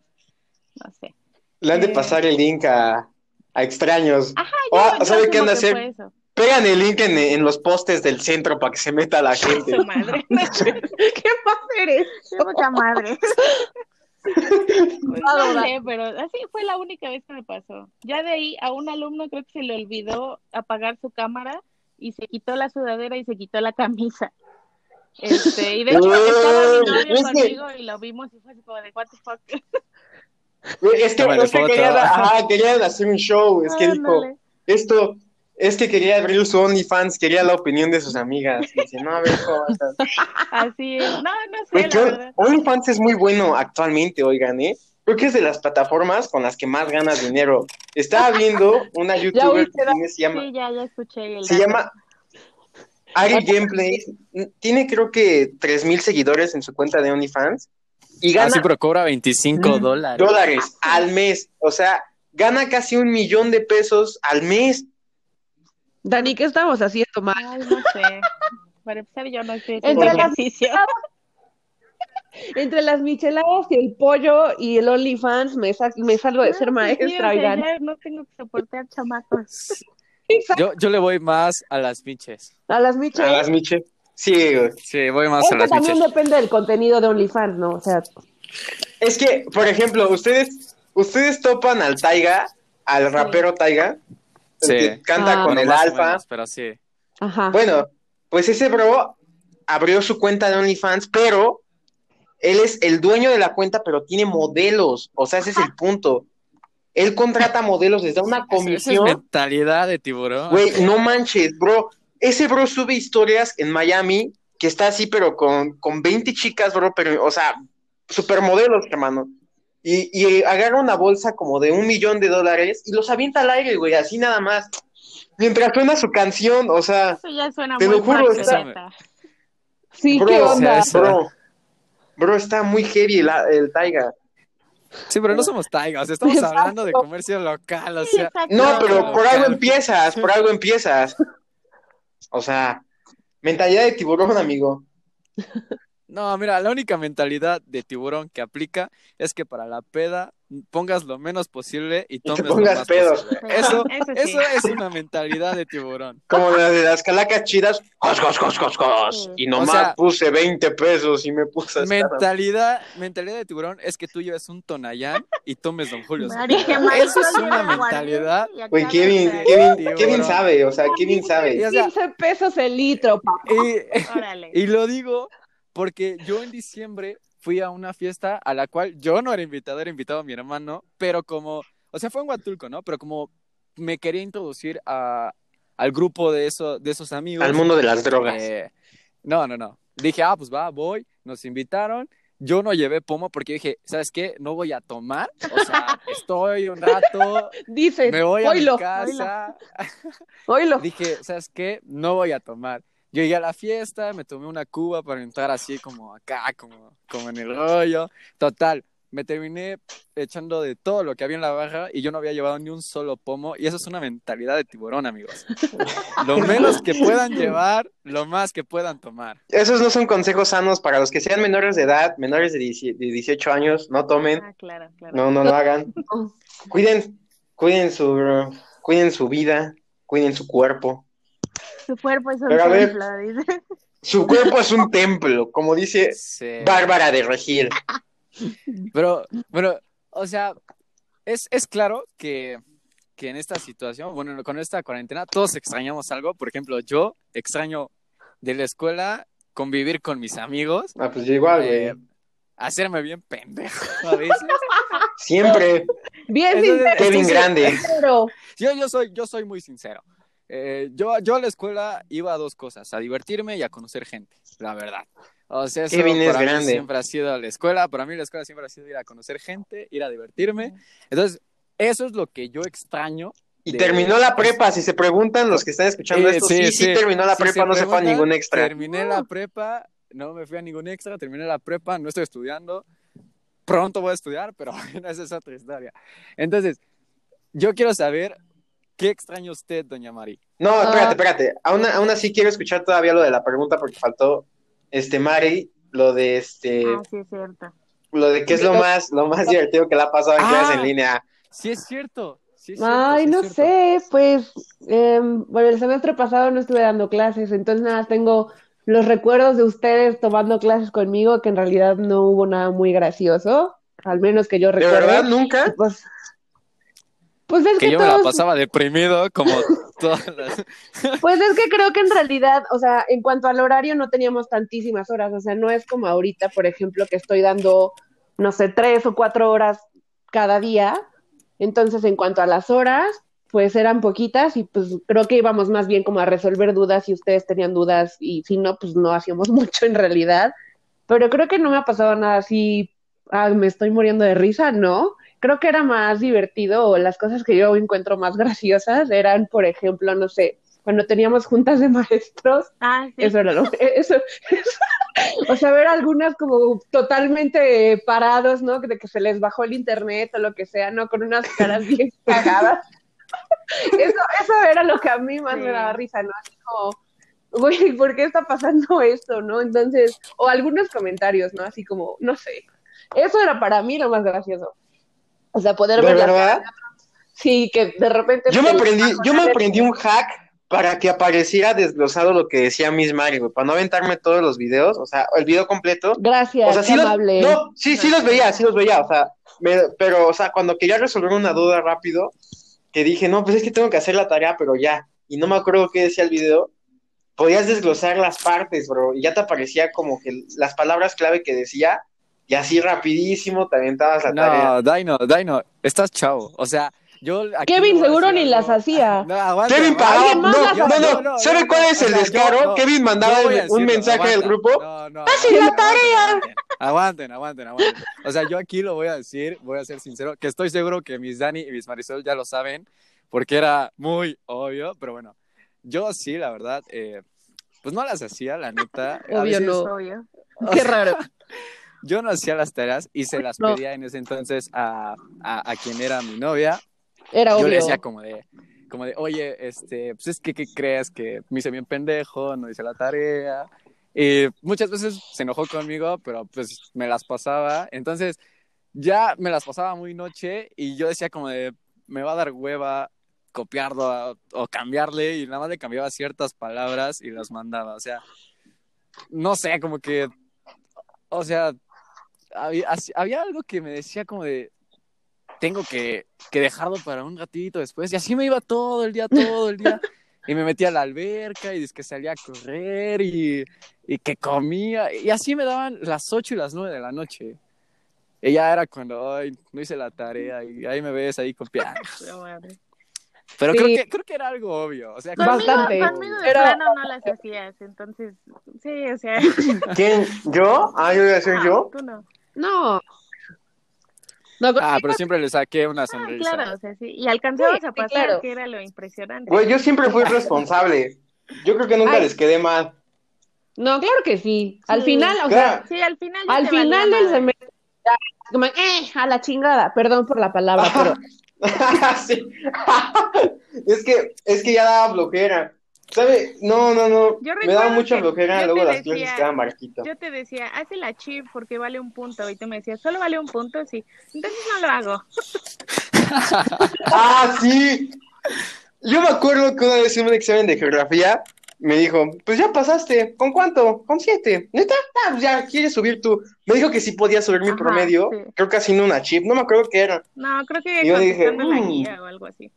No sé. Le han de Eh. pasar el link a, a extraños. Ajá, Oh, yo, yo ¿sabe qué que hacer? Pegan el link en, en los postes del centro para que se meta la gente. Su madre. ¿Qué? Qué poca madre. A no dudar. sé, pero así fue la única vez que me pasó. Ya de ahí a un alumno creo que se le olvidó apagar su cámara y se quitó la sudadera y se quitó la camisa. Este, y de hecho estaba mi novio conmigo y lo vimos y fue así como de what the fuck. Es que, es que foto. querían, ajá, querían hacer un show. Es que dijo, esto, es que quería abrir su OnlyFans, quería la opinión de sus amigas. Y dice, no, a ver cómo va a estar. Así es. No, no sé, la verdad. OnlyFans es muy bueno actualmente, oigan, ¿eh? Creo que es de las plataformas con las que más ganas dinero. Estaba viendo una youtuber que tiene- se llama, Sí, ya, ya escuché el se dato. llama Ari Gameplays. Tiene creo que 3000 seguidores en su cuenta de OnlyFans y gana Así, pero cobra 25 Mm, dólares. dólares al mes. O sea, gana casi un millón de pesos al mes. Dani, ¿qué estamos haciendo mal? Ay, no sé. Para empezar, yo no estoy Entre ejercicio. Entre las micheladas y el pollo y el OnlyFans me, sa- me salgo de ser pues sí, maestra, oigan. ya no tengo que soportar chamacos. Yo, yo le voy más a las miches. A las micheladas. A las Miche. Sí, güey. Sí, voy más Es a las también miches. depende del contenido de OnlyFans, ¿no? O sea, Es que, por ejemplo, ustedes, ustedes topan al Taiga, al rapero Taiga, Sí. que canta Ah. con Bueno, el alfa. menos, pero sí. ajá. Bueno, pues ese bro abrió su cuenta de OnlyFans, pero él es el dueño de la cuenta, pero tiene modelos. O sea, ese es el punto. Él contrata modelos, les da una Esa- esa es comisión. mentalidad de tiburón. Güey, no manches, bro. Ese bro sube historias en Miami que está así, pero con, con 20 chicas, bro, pero, o sea, supermodelos, hermano. Y, y agarra una bolsa como de un millón de dólares y los avienta al aire, güey, así nada más. Mientras suena su canción, o sea, Eso ya suena Te muy lo juro, proxeneta. sí, bro, ¿qué o onda? sea, bro, bro, está muy heavy el, el Taiga. Sí, pero no somos taigas, estamos Exacto. hablando de comercio local, o sea. exacto. No, pero por algo empiezas, por algo empiezas. O sea, mentalidad de tiburón, amigo. No, mira, la única mentalidad de tiburón que aplica es que para la peda pongas lo menos posible y te tomes pongas lo más pedos. posible. Eso, Eso sí. eso es una mentalidad de tiburón. Como la de las calacas chidas, cos, cos, cos, cos, cos. Y nomás O sea, puse 20 pesos y me puse a estar- Mentalidad, mentalidad de tiburón es que tú lleves un tonayán y tomes Don Julio. Que Eso es una mentalidad. y Güey, Kevin, de- Kevin, Tiburón. Kevin sabe, o sea, Kevin Y, sabe. o sea, 15 pesos el litro, papá. y- Órale. Y lo digo porque yo en diciembre fui a una fiesta a la cual yo no era invitado, era invitado a mi hermano, pero como, o sea, fue en Huatulco, ¿no? Pero como me quería introducir a, al grupo de, eso, de esos amigos. Al mundo de las drogas. eh, no, no, no. Dije, ah, pues va, voy, nos invitaron. Yo no llevé pomo porque dije, ¿sabes qué? No voy a tomar. O sea, estoy un rato, Dices, me voy a mi casa. oílo. Dije, ¿sabes qué? No voy a tomar. Yo llegué a la fiesta, me tomé una cuba para entrar así como acá, como, como en el rollo. Total, me terminé echando de todo lo que había en la barra y yo no había llevado ni un solo pomo. Y eso es una mentalidad de tiburón, amigos. Lo menos que puedan llevar, lo más que puedan tomar. Esos no son consejos sanos para los que sean menores de edad, menores de 10 de 18 años, no tomen, Ah, claro, claro. no, no lo hagan. Cuiden, cuiden su, cuiden su vida, cuiden su cuerpo. Su cuerpo es un Pero a ver. templo, dice. Su cuerpo es un templo, como dice Sí. Bárbara de Regil. Pero, bueno, o sea, es, es claro que, que en esta situación, bueno, con esta cuarentena, todos extrañamos algo. Por ejemplo, yo extraño de la escuela convivir con mis amigos, Ah, pues yo igual, eh, hacerme bien pendejo a veces. Siempre. Bien Entonces, sincero. Kevin Grande. Yo, yo, soy, yo soy muy sincero. Eh, yo, yo a la escuela iba a dos cosas, a divertirme y a conocer gente, la verdad. O sea, eso Kevin es para mí grande. siempre ha sido la escuela, para mí la escuela siempre ha sido ir a conocer gente, ir a divertirme. Entonces, eso es lo que yo extraño. Y de- terminó la prepa, si se preguntan los que están escuchando Eh, esto, sí, sí, terminó la prepa, no se fue a ningún extra. Terminé la prepa, no me fui a ningún extra, terminé la prepa, no estoy estudiando. Pronto voy a estudiar, pero bueno, esa es otra historia. Entonces, yo quiero saber qué extraña usted, doña Mari. No, Ah. espérate, espérate. Aún, aún así quiero escuchar todavía lo de la pregunta porque faltó este Mari, lo de este, Ah, sí, es cierto. lo de qué es lo más, lo más divertido que le ha pasado en Ah. clases en línea. Sí es cierto. Sí es cierto, Ay, sí es no cierto. sé, pues, em, bueno, el semestre pasado no estuve dando clases, entonces nada, más tengo los recuerdos de ustedes tomando clases conmigo, que en realidad no hubo nada muy gracioso, al menos que yo ¿De recuerde. verdad nunca? Pues, pues es Que que yo me la pasaba deprimido como todas las... pues es que creo que en realidad, o sea, en cuanto al horario no teníamos tantísimas horas, o sea, no es como ahorita, por ejemplo, que estoy dando, no sé, tres o cuatro horas cada día. Entonces, en cuanto a las horas, pues eran poquitas y pues creo que íbamos más bien como a resolver dudas si ustedes tenían dudas y si no, pues no hacíamos mucho en realidad. Pero creo que no me ha pasado nada así, ah, me estoy muriendo de risa, ¿no? Creo que era más divertido o las cosas que yo encuentro más graciosas eran, por ejemplo, no sé, cuando teníamos juntas de maestros, Ah, sí. eso era lo, eso, eso- o sea, ver algunas como totalmente parados, ¿no? De que se les bajó el internet o lo que sea, ¿no? Con unas caras bien cagadas. Eso, eso era lo que a mí más me daba risa, ¿no? Así como, güey, ¿por qué está pasando esto, no? Entonces, o algunos comentarios, ¿no? Así como, no sé. Eso era para mí lo más gracioso. O sea, poder ¿De ver verdad? Sí, que de repente. Yo me aprendí, yo me aprendí un hack para que apareciera desglosado lo que decía Miss Mari, güey, para no aventarme todos los videos, o sea, el video completo. Gracias, O sea, sí los, no, sí, sí los veía, sí los veía, o sea, me- pero, o sea, cuando quería resolver una duda rápido, que dije, no, pues es que tengo que hacer la tarea, pero ya, y no me acuerdo qué decía el video, podías desglosar las partes, bro, y ya te aparecía como que las palabras clave que decía, y así rapidísimo te aventabas la tarea. No, Dino, Dino, estás chavo. O sea, yo. aquí Kevin seguro ni algo. las hacía. No, aguanta, Kevin pagaba, ¿Alguien más no, no, no, ¿sabe cuál es el descaro? no, Kevin mandaba un mensaje del grupo, No, no, ¡Hacen aguanten, la tarea! Aguanten, aguanten, aguanten. O sea, yo aquí lo voy a decir, voy a ser sincero, que estoy seguro que mis Dani y mis Marisol ya lo saben, porque era muy obvio, pero bueno, yo sí, la verdad, eh, pues no las hacía, la neta. A Obvio veces- no. Obvio. Qué raro. Yo no hacía las tareas y se las No. pedía en ese entonces a, a, a quien era mi novia. Era Yo obvio. le decía como de, como de, oye, este, pues es que, ¿qué crees? Que me hice bien pendejo, no hice la tarea. Y muchas veces se enojó conmigo, pero pues me las pasaba. Entonces, ya me las pasaba muy noche y yo decía como de, me va a dar hueva copiarlo a- o cambiarle y nada más le cambiaba ciertas palabras y las mandaba. O sea, no sé, como que, o sea, había, había algo que me decía como de, tengo que, que dejarlo para un ratito después. Y así me iba todo el día, todo el día. Y me metía a la alberca y que salía a correr y, y que comía. Y así me daban las 8 y las 9 de la noche. Y ya era cuando, ay, no hice la tarea y ahí me ves ahí copiando. Pero Sí. creo, que, creo que era algo obvio. O sea, Conmigo, Bastante. conmigo de Pero- plano no las hacías, entonces, sí, o sea. ¿Quién? ¿Yo? Ah, yo voy a ser no, yo. Tú no. No. No, Ah, pero siempre le saqué una Ah, sonrisa. claro, o sea, sí. Y alcanzabas Sí, a sí, pasar, claro. que era lo impresionante. Güey, yo siempre fui responsable. Yo creo que nunca Ay. les quedé mal. no, claro que sí. Al Sí. final, o sea. Sí, al final. al final del semestre, como, eh, a la chingada, perdón por la palabra, pero Sí. es que, es que ya daba flojera. ¿Sabe? No, no, no. Yo Me daba mucha que flojera, luego las decía- clases quedaban marquitas. Yo te decía, haz la chip porque vale un punto. Y tú me decías, ¿solo vale un punto? Sí. Entonces no lo hago. Ah, sí. Yo me acuerdo que una vez en un examen de geografía me dijo, pues ya pasaste, ¿con cuánto? Con siete. ¿Neta? Ah, pues ya, ¿quieres subir tú? Me dijo que sí podía subir mi Ajá, promedio, sí. creo que haciendo una chip, no me acuerdo qué era. No, creo que yo dije, la mm. guía o algo así.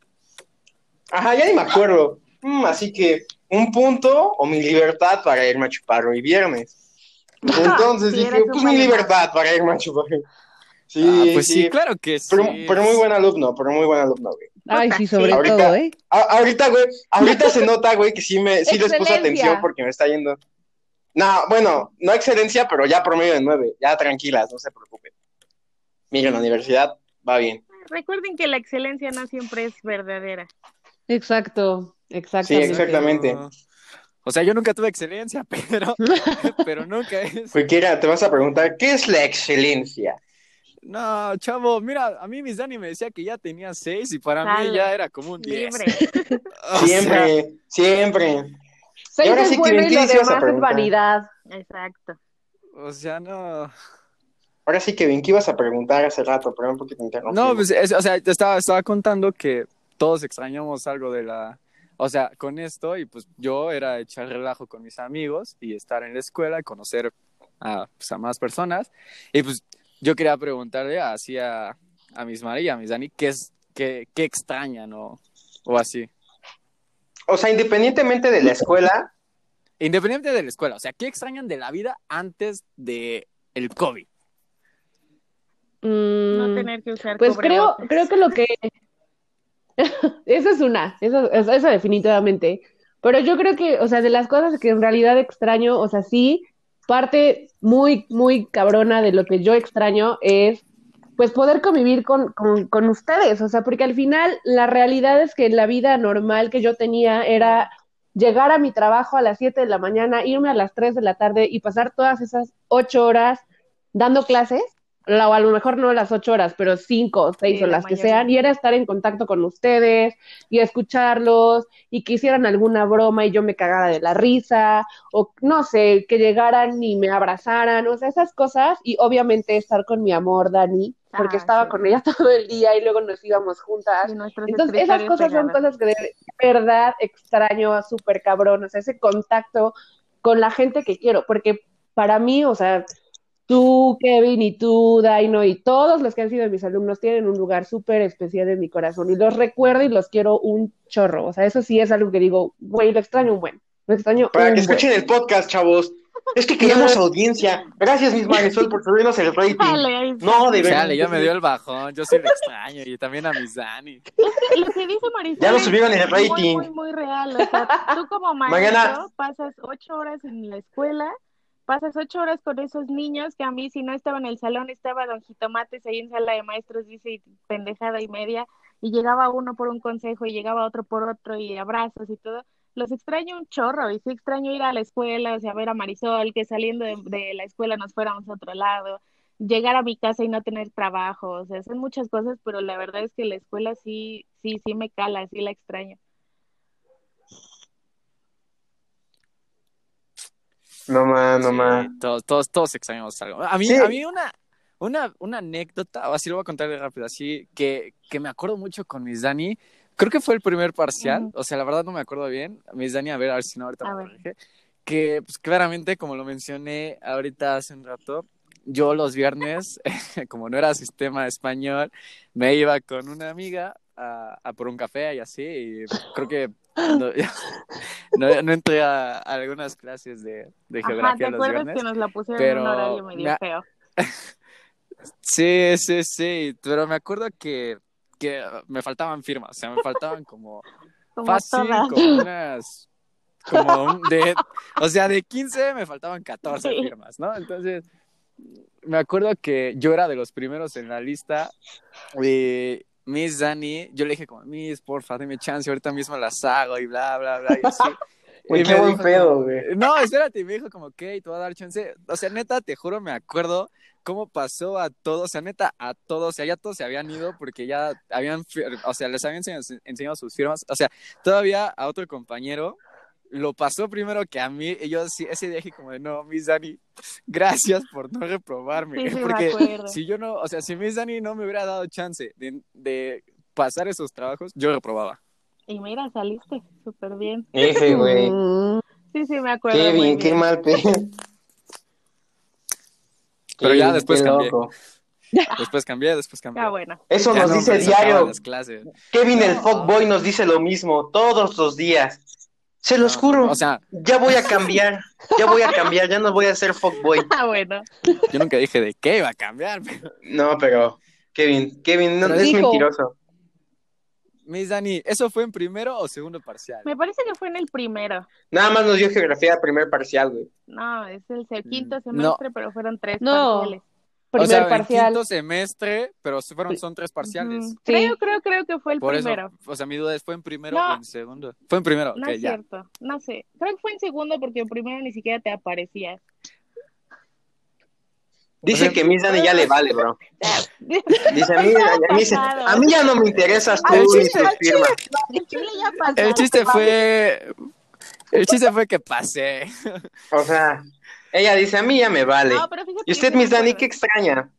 Ajá, ya ni me acuerdo. Mm, así que, un punto o mi libertad para irme a chupar hoy viernes. Entonces Sí, dije, pues mi libertad para irme a chupar. Sí, Ah, pues sí, sí. claro que sí. Pero, pero muy buen alumno, pero muy buen alumno, güey. ay, sí, sobre. Ahorita- todo, ¿eh? A- ahorita, güey, ahorita se nota, güey, que sí me, sí les puse atención porque me está yendo. No, bueno, no excelencia, pero ya promedio de nueve. Ya tranquilas, no se preocupen. Miren, la universidad va bien. Recuerden que la excelencia no siempre es verdadera. Exacto, exactamente. Sí, exactamente. O sea, yo nunca tuve excelencia, pero, pero nunca es. Cualquiera te vas a preguntar, ¿qué es la excelencia? No, chavo, mira, a mí mis Dani me decía que ya tenía seis y para mí ya era como un 10. Libre. O sea, Siempre, siempre. Seis Y ahora es sí que, bueno ¿en y lo demás es vanidad. Exacto. o sea, no. Ahora sí que bien, ¿qué ibas a preguntar hace rato? Pero un poquito interrumpí. No, pues, es- o sea, te estaba, estaba contando que todos extrañamos algo de la. O sea, con esto, y pues yo era echar relajo con mis amigos y estar en la escuela, conocer a, pues, a más personas. Y pues yo quería preguntarle así a, a mis Mari y a mis Dani, ¿qué, es, qué, qué extrañan o, o así? O sea, independientemente de la escuela, Independiente de la escuela, o sea, ¿qué extrañan de la vida antes de el COVID? No Mm, tener que usar Pues creo, creo que lo que... Eso es una, eso, eso definitivamente. Pero yo creo que, o sea, de las cosas que en realidad extraño, o sea, sí, parte muy, muy cabrona de lo que yo extraño es, pues, poder convivir con, con, con ustedes, o sea, porque al final la realidad es que la vida normal que yo tenía era llegar a mi trabajo a las 7 de la mañana, irme a las 3 de la tarde y pasar todas esas 8 horas dando clases la- o a lo mejor no las ocho horas, pero cinco o seis Sí, o la las que sean, y era estar en contacto con ustedes y escucharlos y que hicieran alguna broma y yo me cagara de la risa, o no sé, que llegaran y me abrazaran, o sea, esas cosas, y obviamente estar con mi amor, Dani, porque Ah, estaba sí. con ella todo el día y luego nos íbamos juntas. Entonces, esas cosas son cosas que de verdad extraño súper cabrón, o sea, ese contacto con la gente que quiero, porque para mí, o sea, tú, Kevin, y tú, Daino, y todos los que han sido mis alumnos tienen un lugar súper especial en mi corazón, y los recuerdo y los quiero un chorro, o sea, eso sí es algo que digo, güey, lo extraño un buen, lo extraño Para un que buen. escuchen el podcast, chavos. Es que queremos audiencia. Gracias, Miss Marisol, por subirnos el rating. Dale. No, de verdad. Chale, ya me dio el bajón. Yo sí lo extraño. Y también a mis Dani. Es que lo que dice Marisol Ya lo subieron el muy, rating. Muy, muy, real. O sea, tú como maestro Mañana- pasas ocho horas en la escuela, pasas ocho horas con esos niños que a mí si no estaba en el salón estaba Don Jitomates ahí en sala de maestros, dice pendejada y media, y llegaba uno por un consejo y llegaba otro por otro y abrazos y todo. Los extraño un chorro y sí extraño ir a la escuela, o sea, ver a Marisol, que saliendo de, de la escuela nos fuéramos a otro lado, llegar a mi casa y no tener trabajo, o sea, son muchas cosas, pero la verdad es que la escuela sí, sí, sí me cala, sí la extraño. No más, no Sí, más. todos, todos, todos extrañamos algo. A mí, Sí. a mí una, una, una anécdota, o así lo voy a contar rápido, así, que, que me acuerdo mucho con Miss Dani. Creo que fue el primer parcial, Ujú. o sea, la verdad no me acuerdo bien. Miss Dani, a ver, a ver si no ahorita A me corrige. Que, pues claramente, como lo mencioné ahorita hace un rato, yo los viernes, como no era sistema español, me iba con una amiga a, a por un café y así, y creo que no, no, no entré a, algunas clases de, de Ajá, ¿te geografía los acuerdas viernes. que nos la pusieron pero en un horario medio feo? Sí, sí, sí, pero me acuerdo que, que me faltaban firmas, o sea, me faltaban como Como fácil, todas. como unas, como un- de, o sea, de 15 me faltaban 14 Sí. firmas, ¿no? Entonces, me acuerdo que yo era de los primeros en la lista y Miss Dani, yo le dije como, Miss, porfa, dame chance, ahorita mismo las hago y bla, bla, bla, y así. Güey, qué buen pedo, güey. No, espérate, me dijo como, ok, te voy a dar chance. O sea, neta, te juro, me acuerdo cómo pasó a todos, o sea, neta, a todos, o sea, ya todos se habían ido porque ya habían, o sea, les habían enseñado, enseñado sus firmas, o sea, todavía a otro compañero lo pasó primero que a mí, y yo sí- ese día dije como de, no, Miss Dani, gracias por no reprobarme, Sí, sí, me porque si yo no, o sea, si Miss Dani no me hubiera dado chance de, de pasar esos trabajos, yo reprobaba. Y mira, saliste súper bien. Ese, güey. Sí, sí, me acuerdo. qué bien. mal pedo. Pero ya después qué cambié. loco. Después cambié, después cambié. Ah, bueno. Eso Ya nos no dice diario. las clases. Kevin el fuckboy nos dice lo mismo todos los días. Se los No, juro. O sea, ya voy a cambiar. Ya voy a cambiar. Ya no voy a ser fuckboy. Ah, bueno. yo nunca dije de qué iba a cambiar. pero- No, pero Kevin, Kevin, no, Pero es dijo. mentiroso. Miss Dani, ¿eso fue en primero o segundo parcial? Me parece que fue en el primero. Nada más nos dio geografía primer parcial, güey. No, es el quinto Mm, semestre, pero fueron tres No. parciales. O primer sea, en parcial. quinto semestre, pero fueron, son tres parciales. Creo, creo, creo que fue el Por primero. eso, o sea, mi duda es, ¿fue en primero No. o en segundo? Fue en primero, No es ya. cierto, no sé. Creo que fue en segundo porque en primero ni siquiera te aparecías. Dice O sea, que Miss Dani ya le vale, bro. Dice a mí, ya a mí, a mí ya no me interesas tú ni tus firmas. El chiste fue... El chiste fue que pasé. O sea, ella dice, a mí ya me vale. No, pero fíjate ¿Y usted, Miss Dani, qué extraña?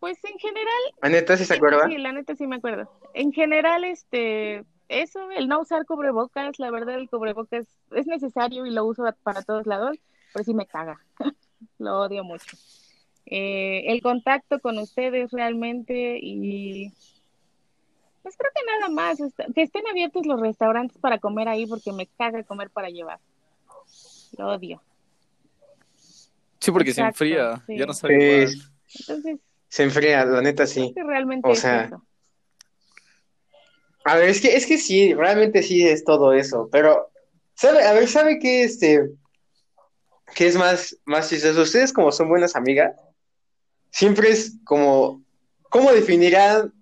Pues en general, ¿A neta sí se acuerda? sí, la neta sí me acuerdo. En general, este, eso, el no usar cubrebocas, la verdad el cubrebocas es necesario y lo uso para todos lados, pero sí me caga. lo odio mucho. Eh, el contacto con ustedes realmente y pues creo que nada más, que estén abiertos los restaurantes para comer ahí porque me caga comer para llevar. Lo odio. Sí, porque se enfría. sí. Ya no sabe. Sí. Entonces, Se enfría, la neta sí. Que realmente O es sea, eso. A ver, es que, es que sí, realmente sí es todo eso, pero, ¿sabe? A ver, ¿sabe qué, este, qué es más, más chistoso? Ustedes como son buenas amigas, siempre es como, ¿cómo definirán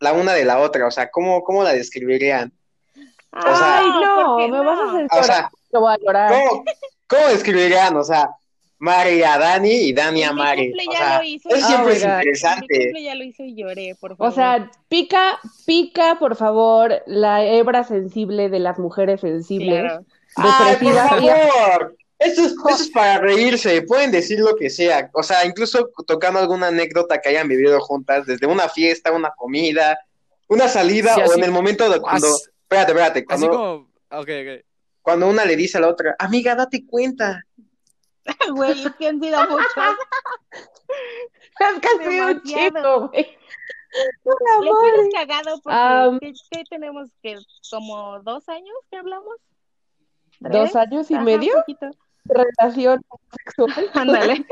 la una de la otra? O sea, ¿cómo, cómo la describirían? O sea- Ay, no, ¿por qué me vas a hacer O sea, te voy a llorar. ¿cómo, cómo describirían? O sea, Mari a Dani y Dani a mi Mari. cumple O ya sea, lo hizo eso y siempre Oh es mi interesante. cumple ya lo hizo y lloré, por favor. O sea, pica, pica, por favor, la hebra sensible de las mujeres sensibles, claro. Ay, por favor. Esto es, esto es para reírse, pueden decir lo que sea, o sea, incluso tocando alguna anécdota que hayan vivido juntas, desde una fiesta, una comida, una salida Sí, o así- en el momento de cuando, As- espérate, espérate, Así cuando, como, ok, ok. cuando una le dice a la otra, amiga, date cuenta. Güey, es que han sido muchas. Es casi un Demasiado. chico, güey. Les cagado porque Am. ¿qué, qué tenemos que como dos años que hablamos? Dos años y Ajá, medio poquito. de relación sexual. Ándale.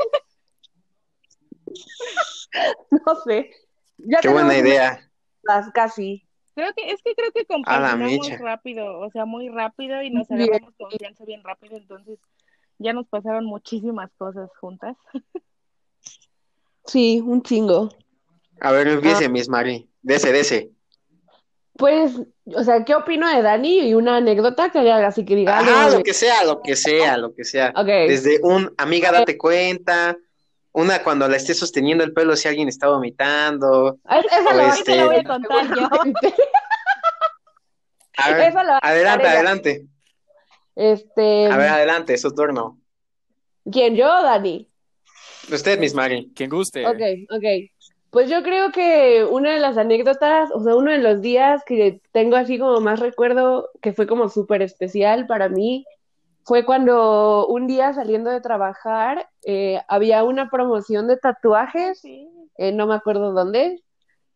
No sé. Ya Qué buena idea. las casi. Creo que es que creo que mecha. rápido, o sea, muy rápido y nos agarramos confianza bien rápido, entonces ya nos pasaron muchísimas cosas juntas. Sí, un chingo. A ver, Ah. empiece, Miss Mari, dese, dese. Pues, o sea, ¿qué opino de Dani? Y una anécdota que haga así que diga, Ajá, no, lo que sea, lo que sea, lo que sea. Ok. Desde un, amiga, date cuenta, una cuando la esté sosteniendo el pelo si alguien está vomitando. Es- Esa la vas este- voy a contar yo. A ver, adelante, adelante. Este, A ver, adelante, es su turno. ¿quién yo o Dani? Usted, Miss Mari. Quien guste. Ok, ok. Pues yo creo que una de las anécdotas, o sea, uno de los días que tengo así como más recuerdo, que fue como súper especial para mí, fue cuando un día saliendo de trabajar eh, había una promoción de tatuajes, Sí. eh, no me acuerdo dónde,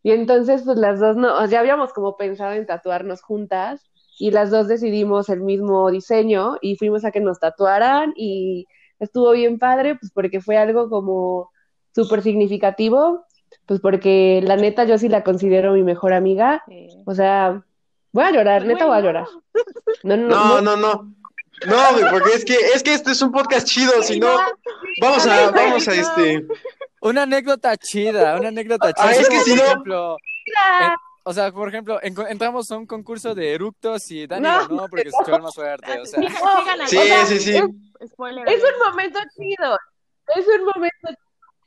y entonces pues las dos no, ya habíamos como pensado en tatuarnos juntas y las dos decidimos el mismo diseño y fuimos a que nos tatuaran y estuvo bien padre, pues porque fue algo como súper significativo, pues porque la neta yo sí la considero mi mejor amiga, o sea, voy a llorar, Pues, neta voy a no. llorar. No, no, No, no, no, no. No, güey, porque es que, es que este es un podcast chido, si no, vamos a, vamos a este. Una anécdota chida, una anécdota chida. Ah, es que si por no- o sea, por ejemplo, en- entramos a un concurso de eructos y Dani No. ganó porque se echó más fuerte. O sea, Sí, sí. Sí, O sea, sí, sí. es- Spoiler. Es un momento chido. Es un momento.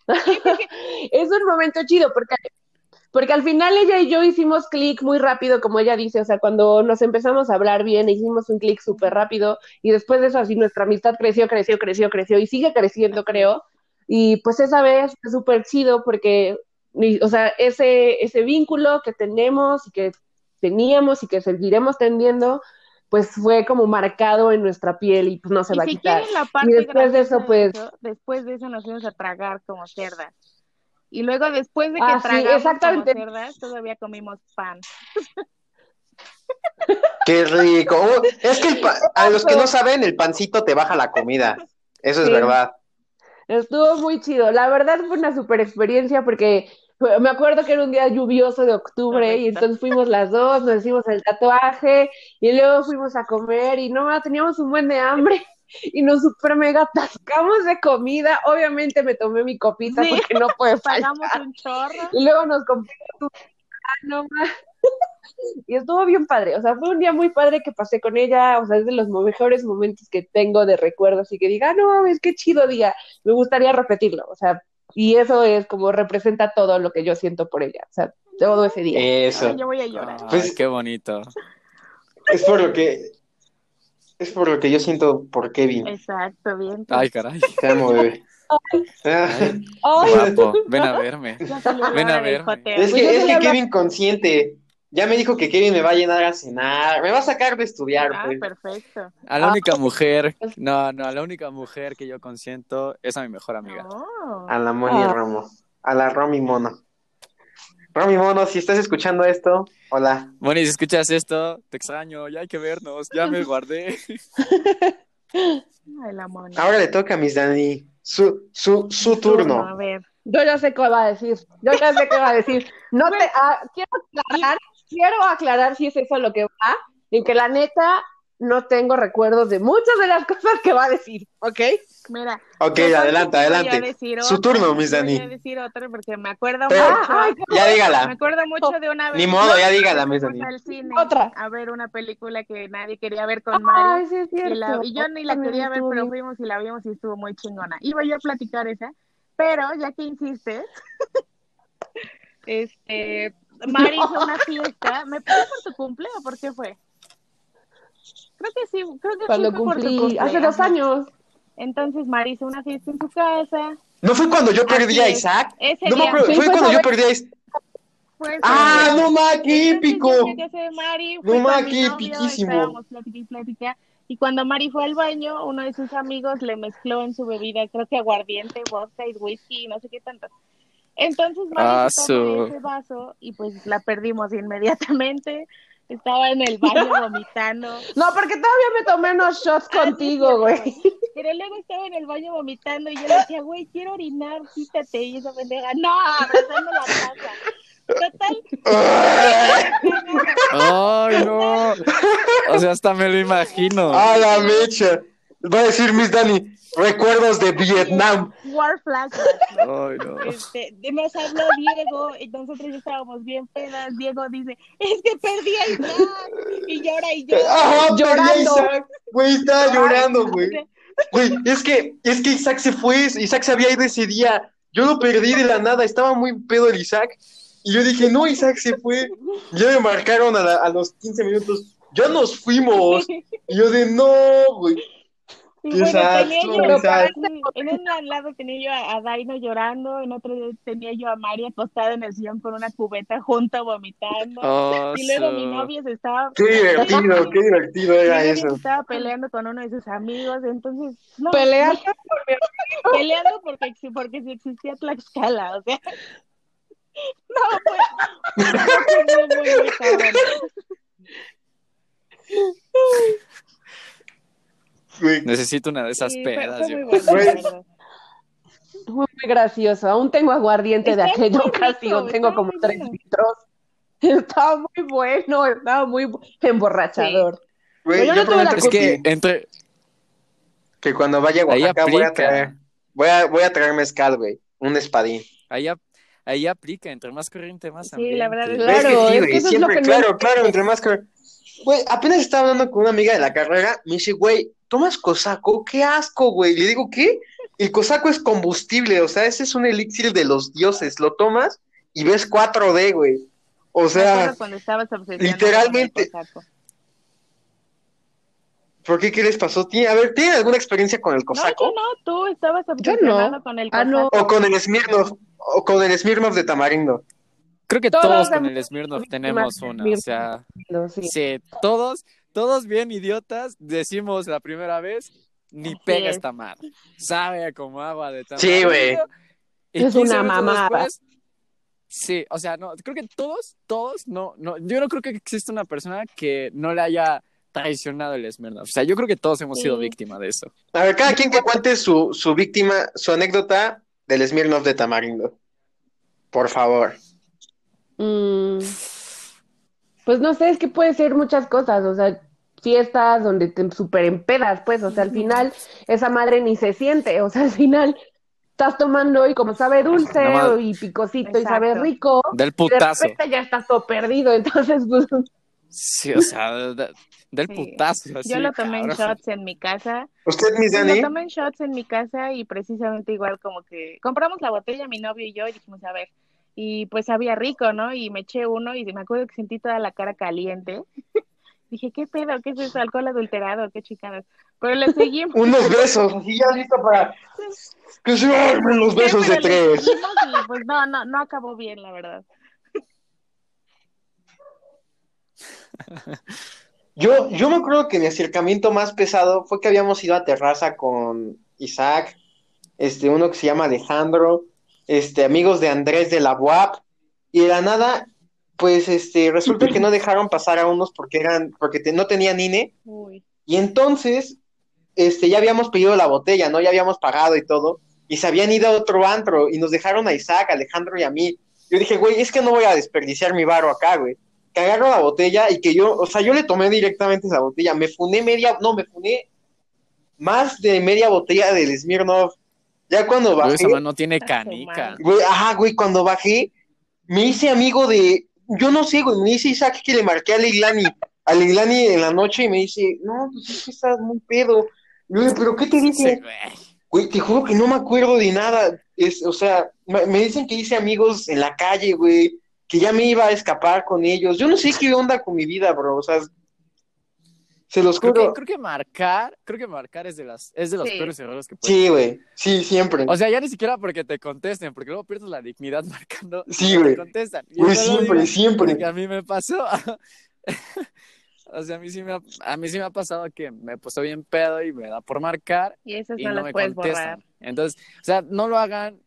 es un momento chido porque, porque al final ella y yo hicimos clic muy rápido, como ella dice. O sea, cuando nos empezamos a hablar bien, hicimos un clic súper rápido. Y después de eso, así nuestra amistad creció, creció, creció, creció y sigue creciendo, creo. Y pues esa vez fue súper chido porque, o sea, ese, ese vínculo que tenemos y que teníamos y que seguiremos teniendo, pues fue como marcado en nuestra piel y pues no se Y va a quitar. la parte Y después de eso, pues- eso, después de eso nos fuimos a tragar como cerdas. Y luego después de que Ah, sí, tragamos exactamente. como cerdas, todavía comimos pan. Qué rico. Uh, es que el pa- a los que no saben, el pancito te baja la comida. Eso es Sí. verdad. Estuvo muy chido. La verdad fue una super experiencia porque me acuerdo que era un día lluvioso de octubre y entonces fuimos las dos, nos hicimos el tatuaje y luego fuimos a comer y no, teníamos un buen de hambre y nos super mega atascamos de comida. Obviamente me tomé mi copita Sí. porque no puede faltar. Pagamos un chorro. Y luego nos compramos un no más. Y estuvo bien padre, o sea, fue un día muy padre que pasé con ella, o sea, es de los mejores momentos que tengo de recuerdo, así que diga, "Ah, no mames, qué chido día, me gustaría repetirlo, o sea, y eso es como representa todo lo que yo siento por ella, o sea, todo ese día. Eso. Ay, yo voy a llorar. ay, Pues- qué bonito. Es por lo que. Es por lo que yo siento por Kevin. Exacto, bien. Ay, caray. Te amo, bebé. Ay, Guapo, ven a verme. Ven a verme. Es Pues que, es que Kevin consciente. Ya me dijo que Kevin me va a llenar a cenar. Me va a sacar de estudiar, Ah, pues. perfecto. A la Ah. única mujer, no, no, a la única mujer que yo consiento es a mi mejor amiga. Oh. A la Moni Ah. Romo. A la Romy Mono. Romy Mono, si estás escuchando esto, hola. Moni, si escuchas esto, te extraño, ya hay que vernos, ya me guardé. Ay, la mona. Ahora le toca a Miss Dani. Su, su, su turno. A ver. Yo ya sé qué va a decir. Yo ya sé qué va a decir. No te, ah, quiero aclarar, quiero aclarar si es eso lo que va, en que la neta no tengo recuerdos de muchas de las cosas que va a decir, ¿ok? Mira. Ok, adelante, voy adelante. Su otra, turno, Miss voy Dani. a decir otra porque me acuerdo Pero- mucho. Ah, ay, Ya Me dígala. acuerdo mucho de una vez. Ni modo, ya dígala, Miss fuimos Dani. al cine Otra. a ver una película que nadie quería ver con Ay, Mari. sí es Y, cierto. la- y yo ni la quería ver, pero fuimos y la vimos y estuvo muy chingona. Iba yo a platicar esa, pero ya que insistes, este, Mari hizo una fiesta. ¿Me pidió por tu cumple o por qué fue? Creo que sí, creo que Cuando sí fue por tu cumple, hace dos años. Entonces Mari hizo una fiesta en su casa. ¿No fue cuando yo perdí Así a. Isaac? Ese No me día acuerdo, Sí, fue fue cuando yo perdí a Isaac. ¡Ah, no ma, qué épico! No, fue ma, qué plática. Y cuando Mari fue al baño, uno de sus amigos le mezcló en su bebida, creo que aguardiente, vodka y whisky, no sé qué tanto. Entonces Ah, ese vaso y pues la perdimos inmediatamente. Estaba en el baño vomitando. No, porque todavía me tomé unos shots Ah, contigo, güey. Pero luego estaba en el baño vomitando y yo le decía, güey, quiero orinar, quítate. Y esa pendeja, no, abrazando la taza. Total, Ay, no. O sea, hasta me lo imagino. ¡A la mecha! Va a decir Miss Dani, recuerdos de Vietnam. War flashbacks, ¿no? Ay, no. Este, de- nos habló Diego y nosotros ya estábamos bien pedas. Diego dice, es que perdí a Isaac y llora y llora. Ajá, Llorando. Isaac. Güey, estaba llorando, güey. Güey, es que, es que Isaac se fue, Isaac se había ido ese día. Yo lo perdí de la nada, estaba muy pedo el Isaac. Y yo dije, no, Isaac se fue. Ya me marcaron a, la- a los 15 minutos, ya nos fuimos. Y yo de, no, güey. Bueno, tenía yo, en un lado tenía yo a, a Daino llorando, en otro tenía yo a Mari acostada en el sillón con una cubeta junto vomitando. Oh, y luego mi novio se estaba Qué divertido, qué divertido mi era novio eso. se estaba peleando con uno de sus amigos, entonces no, Peleando no, peleando porque porque si existía Tlaxcala, o sea. No, pues, fue muy, muy. Güey, Necesito una de esas Sí, fue- fue pedas. yo. muy bueno. Fue muy gracioso. Aún tengo aguardiente de aquella ocasión. Tengo como tres bueno. litros. Estaba muy bueno, estaba muy emborrachador. güey, Yo yo no tuve la prometo Es que entre. que cuando vaya a Oaxaca voy a traer, voy a, voy a traer mezcal, güey. Un espadín. Ahí, ap- ahí aplica, entre más corriente, más Sí, la verdad ambiente. es- Claro, es que sí, es güey, que eso es siempre, lo que no claro, entiendo. claro, entre más que... Güey, apenas estaba hablando con una amiga de la carrera, me dice, güey, ¿tomas cosaco? ¡Qué asco, güey! Le digo, ¿qué? El cosaco es combustible, o sea, ese es un elixir de los dioses, lo tomas y ves 4D, güey. O sea, cuando estabas literalmente-. ¿por qué qué les pasó? ¿Tiene- A ver, ¿tienen alguna experiencia con el No, cosaco? yo no, tú estabas obsesionado no. con el Ah, no. cosaco. O con el Smirnoff, o con el Smirnoff de tamarindo. Creo que Todos todos con el Smirnoff tenemos una. O sea, No, sí. sí, todos, todos bien idiotas, decimos la primera vez, ni Así pega es. esta madre. Sabe como agua de tamarindo. Sí, güey. Es 15 una mamada. después, sí, o sea, no, creo que todos, todos, no, no, yo no creo que exista una persona que no le haya traicionado el Smirnoff. O sea, yo creo que todos hemos sido víctima de eso. A ver, cada quien que cuente su, su víctima, su anécdota del Smirnoff de tamarindo. Por favor. Mm, pues no sé, es que puede ser muchas cosas, o sea, fiestas donde te super empedas, pues, o sea, al final esa madre ni se siente, o sea, al final estás tomando y como sabe dulce y picosito y sabe rico, Del y de putazo. repente ya estás todo perdido, entonces, pues, Sí, o sea, de- del Sí. putazo. así, Yo lo tomé en shots en mi casa. ¿Usted? Lo tomé en shots en mi casa y precisamente igual como que compramos la botella, mi novio y yo, y dijimos, a ver, y pues sabía rico, ¿no? Y me eché uno y me acuerdo que sentí toda la cara caliente. Dije, ¿qué pedo? ¿Qué es eso? ¿Alcohol adulterado? ¿Qué chicadas? Pero le seguimos. Unos besos, así ya listo para que se armen los besos de tres. y pues no, no, no acabó bien, la verdad. Yo, yo me acuerdo que mi acercamiento más pesado fue que habíamos ido a terraza con Isaac, este, uno que se llama Alejandro, este, amigos de Andrés de la UAP, y de la nada, pues, este, resulta que no dejaron pasar a unos porque eran, porque te- no tenían INE, Uy. y entonces, este, ya habíamos pedido la botella, ¿no? Ya habíamos pagado y todo, y se habían ido a otro antro y nos dejaron a Isaac, Alejandro y a mí. Yo dije, güey, es que no voy a desperdiciar mi varo acá, güey. Que agarro la botella y que yo, o sea, yo le tomé directamente esa botella. Me funé media, no, me funé más de media botella del Smirnoff. Ya cuando Güey, bajé, esa mano tiene canica. güey, ajá, güey, cuando bajé, me hice amigo de, yo no sé, güey, me dice Isaac que le marqué a Leilani, a Leilani en la noche y me dice, no, pues es que estás muy pedo. Y yo, pero ¿qué te dice? Sí, güey. Güey, te juro que no me acuerdo de nada. Es, o sea, me dicen que hice amigos en la calle, güey, que ya me iba a escapar con ellos. Yo no sé qué onda con mi vida, bro. O sea, se los Creo que, creo que marcar, creo que marcar es de las, es de los Sí. peores errores que puedes. Sí, güey. Sí, siempre. O sea, ya ni siquiera porque te contesten, porque luego pierdes la dignidad marcando. Sí, güey. Te contestan. Güey, siempre, digo siempre. Porque a mí me pasó. o sea, a mí sí me ha, a mí sí me ha pasado que me he puesto bien pedo y me da por marcar Y esas y no, no, me puedes contestan. borrar. Entonces, o sea, no lo hagan,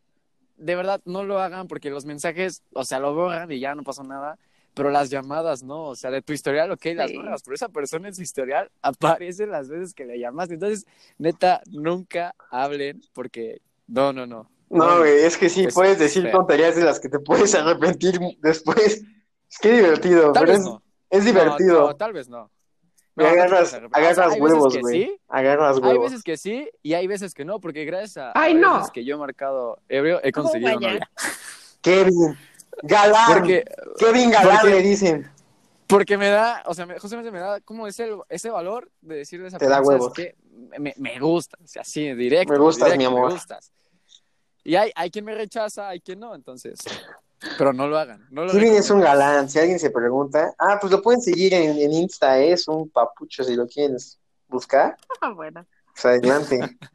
de verdad, no lo hagan porque los mensajes, o sea, lo borran y ya no pasó nada, pero las llamadas no, o sea, de tu historial, ok, las Sí. borras, pero esa persona en su historial aparece las veces que le llamaste. Entonces, neta, nunca hablen porque, no, no, no. No, güey, es que sí, Es puedes decir feo. tonterías de las que te puedes arrepentir después. Es que divertido, Tal pero vez es, no. es No, divertido. no, tal vez no. No, agarras, hay huevos, que güey. sí, Agarras Hay huevos. veces que sí y hay veces que no, porque gracias a, ¡Ay, a no! veces que yo he marcado ebrio, he conseguido vaya? novia. Kevin, galán. Porque, Kevin Galán porque- le dicen. porque me da, o sea, me, justamente me da como ese, ese valor de decirle a esa Te da persona, huevos. "¿Sabes qué? Me, me o sea, así, directo. Me gustas, directo, mi amor. Me gustas. Y hay, hay quien me rechaza, hay quien no, entonces, pero no lo hagan. No lo Kevin es un galán, si alguien se pregunta. Ah, pues lo pueden seguir en, en Insta, es un papucho si lo quieres buscar. Ah, bueno. Pues adelante.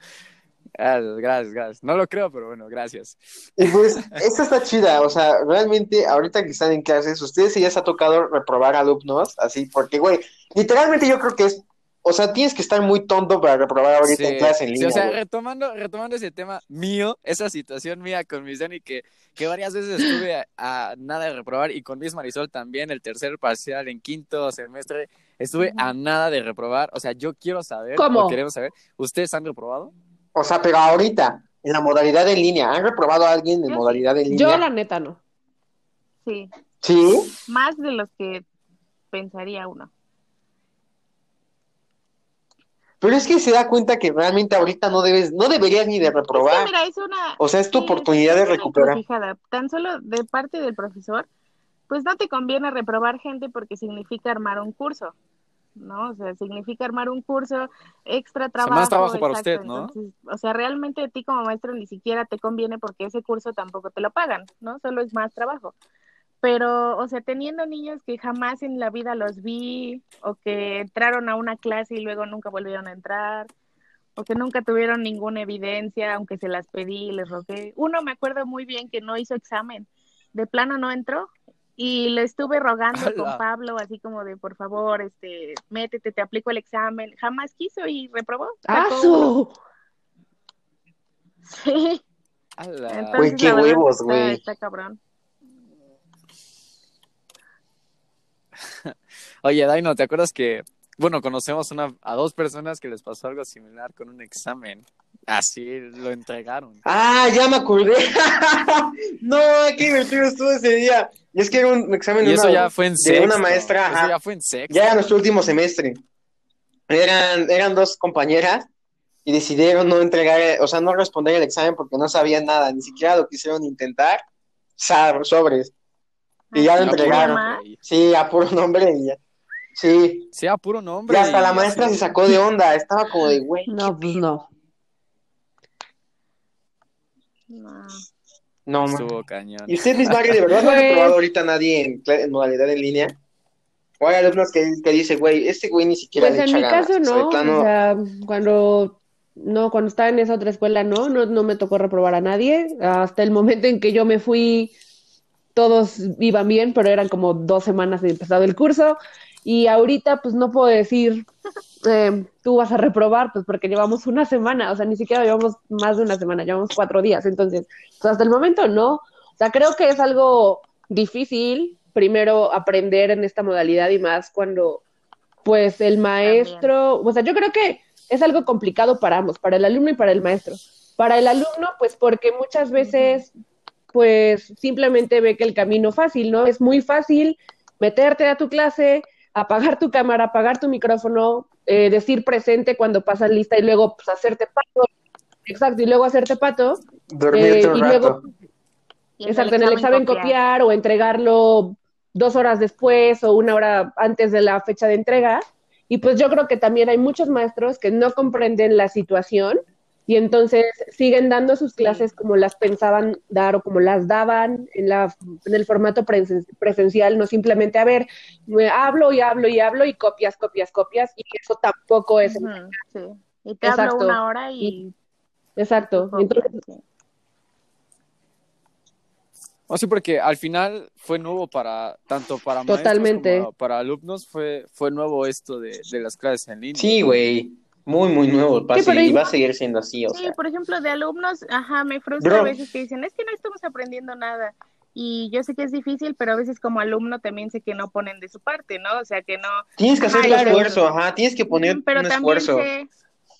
Ah, Gracias, gracias. No lo creo, pero bueno, gracias. Y pues, esta está chida, o sea, realmente, ahorita que están en clases, ¿ustedes sí ya se ha tocado reprobar alumnos? Así, porque, güey, literalmente yo creo que es, o sea, tienes que estar muy tonto para reprobar ahorita en Sí, clase en sí, línea, o sea, güey. retomando, retomando ese tema mío, esa situación mía con mis Dani, que, que varias veces estuve a, a nada de reprobar, y con Miss Marisol también, el tercer parcial en quinto semestre, estuve a nada de reprobar. O sea, yo quiero saber, ¿Cómo? o queremos saber, ¿ustedes han reprobado? O sea, pero ahorita, en la modalidad en línea, ¿han reprobado a alguien en Yo modalidad en Yo, línea? la neta, no. Sí, Sí, más de los que pensaría uno. pero es que se da cuenta que realmente ahorita no debes, no deberías ni de Es que, reprobar. mira, es una, O sea, es tu Sí, oportunidad de es recuperar. encrucijada. Tan solo de parte del profesor, pues no te conviene reprobar gente porque significa armar un curso, ¿no? O sea, significa armar un curso, extra trabajo. más trabajo para usted, ¿no? Entonces, o sea, realmente a ti como maestro ni siquiera te conviene porque ese curso tampoco te lo pagan, ¿no? Solo es más trabajo. Pero, o sea, teniendo niños que jamás en la vida los vi o que entraron a una clase y luego nunca volvieron a entrar o que nunca tuvieron ninguna evidencia, aunque se las pedí les rogué. Uno me acuerdo muy bien que no hizo examen, de plano no entró y le estuve rogando ¡Hala! con Pablo, así como de por favor, este, métete, te aplico el examen. Jamás quiso y reprobó. ¡Asu! Sí, ¡Hala! entonces Güey, qué verdad huevos, está- güey. Está cabrón. Oye, Daino, ¿te acuerdas que, bueno, conocemos una, a dos personas que les pasó algo similar con un examen? Así lo entregaron. Ah, ya me acordé. no, qué divertido estuvo ese día. Y es que era un examen Y de eso una, ya fue en de sexto. una maestra, Eso ajá. ya fue en sexto. Ya era nuestro último semestre. Eran, eran dos compañeras y decidieron no entregar, o sea, no responder el examen porque no sabían nada, ni siquiera lo quisieron intentar. Sab- sobres. Y ya lo Así A puro entregaron. Sí, a puro nombre y ya. Sí. Sí, a puro nombre. Y hasta y la maestra así. se sacó de onda. Estaba como de, güey. No, pues no. No. No. Estuvo cañón. ¿Y usted, Miss Mari, de verdad no ha Pues- reprobado ahorita a nadie en, modalidad en línea? O hay alumnos que, que dice, güey, este güey ni siquiera Pues le en echa mi ganas. caso O sea, no, plano- o sea, cuando no, cuando estaba en esa otra escuela no, no, no me tocó reprobar a nadie. Hasta el momento en que yo me fui, todos iban bien, pero eran como dos semanas de empezado el curso. Y ahorita, pues no puedo decir, eh, tú vas a reprobar, pues porque llevamos una semana, o sea, ni siquiera llevamos más de una semana, llevamos cuatro días. Entonces, pues hasta el momento no. O sea, creo que es algo difícil, primero aprender en esta modalidad y más cuando, pues, el maestro, o sea, yo creo que es algo complicado para ambos, para el alumno y para el maestro, Para el alumno, pues porque muchas veces, pues simplemente ve que el camino fácil, ¿no? Es muy fácil meterte a tu clase, apagar tu cámara, apagar tu micrófono, eh, decir presente cuando pasas lista y luego pues, hacerte pato. Exacto, y luego hacerte pato. Dormirte Eh, un y rato. luego- Exacto, en el examen copiar o entregarlo dos horas después o una hora antes de la fecha de entrega. Y pues yo creo que también hay muchos maestros que no comprenden la situación y entonces siguen dando sus clases como las pensaban dar o como las daban en, la, en el formato presen- presencial, no simplemente, a ver, me hablo y hablo y hablo y copias, copias, copias, y eso tampoco es... Sí. Y te Exacto. hablo una hora y... Exacto. copias, Entonces, sí. Porque al final fue nuevo para, tanto para maestros Totalmente. como para alumnos, fue, fue nuevo esto de, de las clases en línea. Sí, güey. Muy, muy nuevo. Va Sí, seguir- y va a seguir siendo así, o Sí, sea. por ejemplo, de alumnos, ajá, me frustra Bro. a veces que dicen, es que no estamos aprendiendo nada. Y yo sé que es difícil, pero a veces como alumno también sé que no ponen de su parte, ¿no? O sea, que no... Tienes que hacer claro. esfuerzo, ajá. Tienes que poner pero un también esfuerzo. sé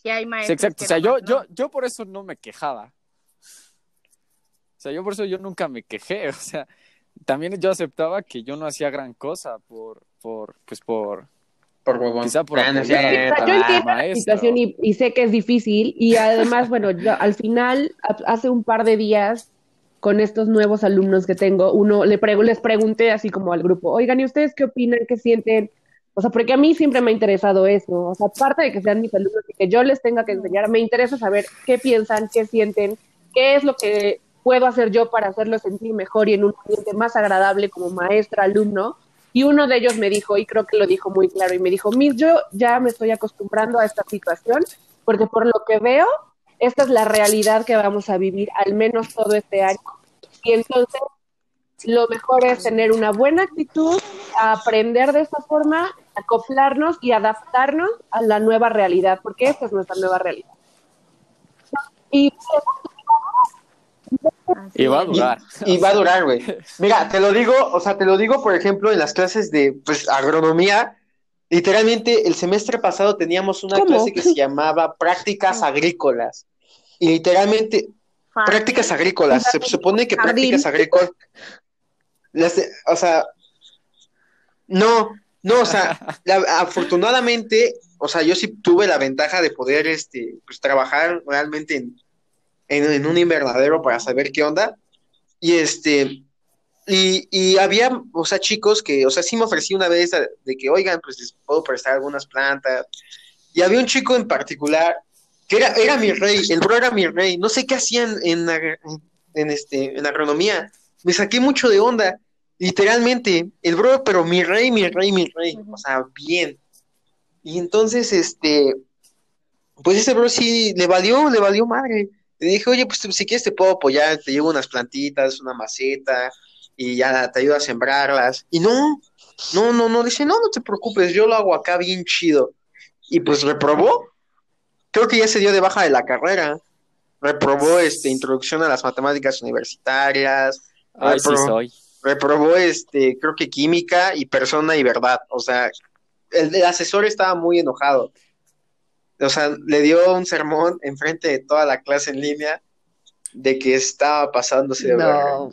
que hay Sí, maestros exacto. que O sea, yo, yo, yo por eso no me quejaba. O sea, yo por eso yo nunca me quejé. O sea, también yo aceptaba que yo no hacía gran cosa por, por, pues por, Por huevón. quizá por Ah, no. O sea, yo entiendo la maestro. situación y, y sé que es difícil y además, bueno, yo al final, hace un par de días, con estos nuevos alumnos que tengo, uno le pregu- les pregunté así como al grupo, oigan, ¿y ustedes qué opinan, qué sienten? O sea, porque a mí siempre me ha interesado eso, o sea, aparte de que sean mis alumnos y que yo les tenga que enseñar, me interesa saber qué piensan, qué sienten, qué es lo que puedo hacer yo para hacerlos sentir mejor y en un ambiente más agradable como maestra, alumno. Y uno de ellos me dijo, y creo que lo dijo muy claro, y me dijo, Miss, yo ya me estoy acostumbrando a esta situación, porque por lo que veo, esta es la realidad que vamos a vivir al menos todo este año. Y entonces, lo mejor es tener una buena actitud, aprender de esta forma, acoplarnos y adaptarnos a la nueva realidad, porque esta es nuestra nueva realidad. Y Y va a durar. Y va a durar, güey. Mira, te lo digo, o sea, te lo digo, por ejemplo, en las clases de pues, agronomía. Literalmente, el semestre pasado teníamos una ¿Cómo? clase que se llamaba prácticas agrícolas. Y literalmente, Fácil. prácticas agrícolas. Se supone que Jardín. prácticas agrícolas. o sea, no, no, o sea, la- afortunadamente, o sea, yo sí tuve la ventaja de poder, este, pues trabajar realmente en, en, en un invernadero para saber qué onda. Y este, y, y había, o sea, chicos que, o sea, sí me ofrecí una vez de, de que, oigan, pues les puedo prestar algunas plantas. Y había un chico en particular que era, era mi rey, el bro era mi rey. No sé qué hacían en, en, este, en agronomía. Me saqué mucho de onda, literalmente. El bro, pero mi rey, mi rey, mi rey. O sea, bien. Y entonces, este, pues ese bro sí le valió, le valió madre. Le dije, oye, pues si quieres te puedo apoyar, te llevo unas plantitas, una maceta, y ya te ayudo a sembrarlas. Y no, no, no, no, dice, no, no te preocupes, yo lo hago acá bien chido. Y pues reprobó. Creo que ya se dio de baja de la carrera. Reprobó este introducción a las matemáticas universitarias. Ay, sí reprobó- soy. reprobó este, creo que química y persona y verdad. O sea, el, el asesor estaba muy enojado. O sea, le dio un sermón enfrente de toda la clase en línea de que estaba pasándose de verga. no.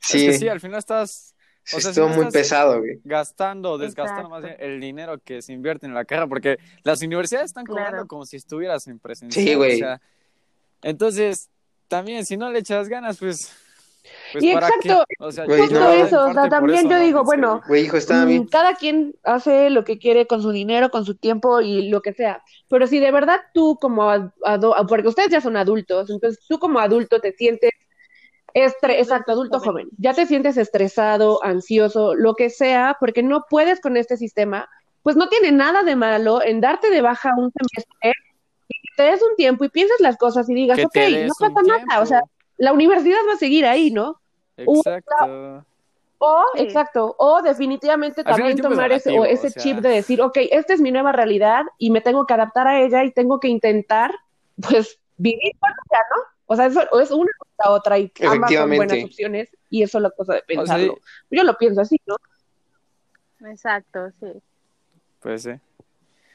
Sí, Es que sí, al final estás sí o sea, estuvo si no muy estás- pesado, güey. gastando, desgastando más bien el dinero que se invierte en la carrera, porque las universidades están cobrando Claro. como si estuvieras en presencial. Sí, güey. o sea, entonces, también si no le echas ganas, pues. Pues Y ¿para exacto, qué? O sea, Güey, yo Justo no, en eso, o sea, también eso yo no digo, bueno, güey. Hijo, Mm, bien. Cada quien hace lo que quiere con su dinero, con su tiempo y lo que sea. Pero si de verdad tú como porque ustedes ya son adultos, entonces tú como adulto te sientes estre exacto, adulto joven, ya te sientes estresado, ansioso, lo que sea, porque no puedes con este sistema, pues no tiene nada de malo en darte de baja un semestre y que te des un tiempo y pienses las cosas y digas, ok, no pasa nada, o sea. La universidad va a seguir ahí, ¿no? Exacto. O, Sí. exacto, o definitivamente Al también tomar ese, o ese o sea. chip de decir, ok, esta es mi nueva realidad y me tengo que adaptar a ella y tengo que intentar, pues, vivir con ella, ¿no? O sea, eso, o es una cosa otra y ambas son buenas opciones y eso es la cosa de O sea, pensarlo. Yo lo pienso así, ¿no? Exacto, sí. Pues sí.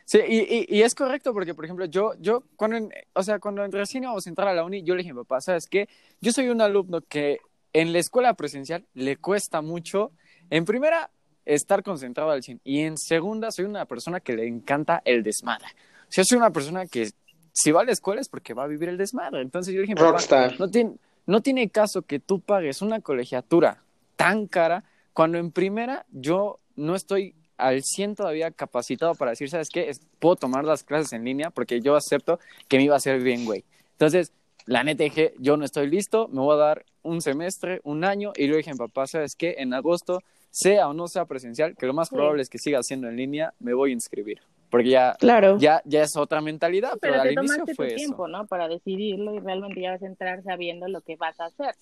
Sí, y, y, y, es correcto porque, por ejemplo, yo, yo cuando, en, o sea, cuando recién íbamos a entrar a la uni, yo le dije papá, ¿sabes qué? Yo soy un alumno que en la escuela presencial le cuesta mucho, en primera, estar concentrado al 100 y en segunda, soy una persona que le encanta el desmadre. O sea, soy una persona que si va a la escuela es porque va a vivir el desmadre. Entonces yo dije, papá, no tiene, no tiene caso que tú pagues una colegiatura tan cara cuando en primera yo no estoy al 100 todavía capacitado para decir, ¿sabes qué? Puedo tomar las clases en línea porque yo acepto que me iba a hacer bien, güey. Entonces, la neta dije, yo no estoy listo, me voy a dar un semestre, un año, y le dije, papá, ¿sabes qué? En agosto, sea o no sea presencial, que lo más probable es que siga siendo en línea, me voy a inscribir. Porque ya, claro. ya, ya es otra mentalidad, pero, pero al inicio tomaste fue tu eso. tiempo, ¿no? Para decidirlo y realmente ya vas a entrar sabiendo lo que vas a hacer.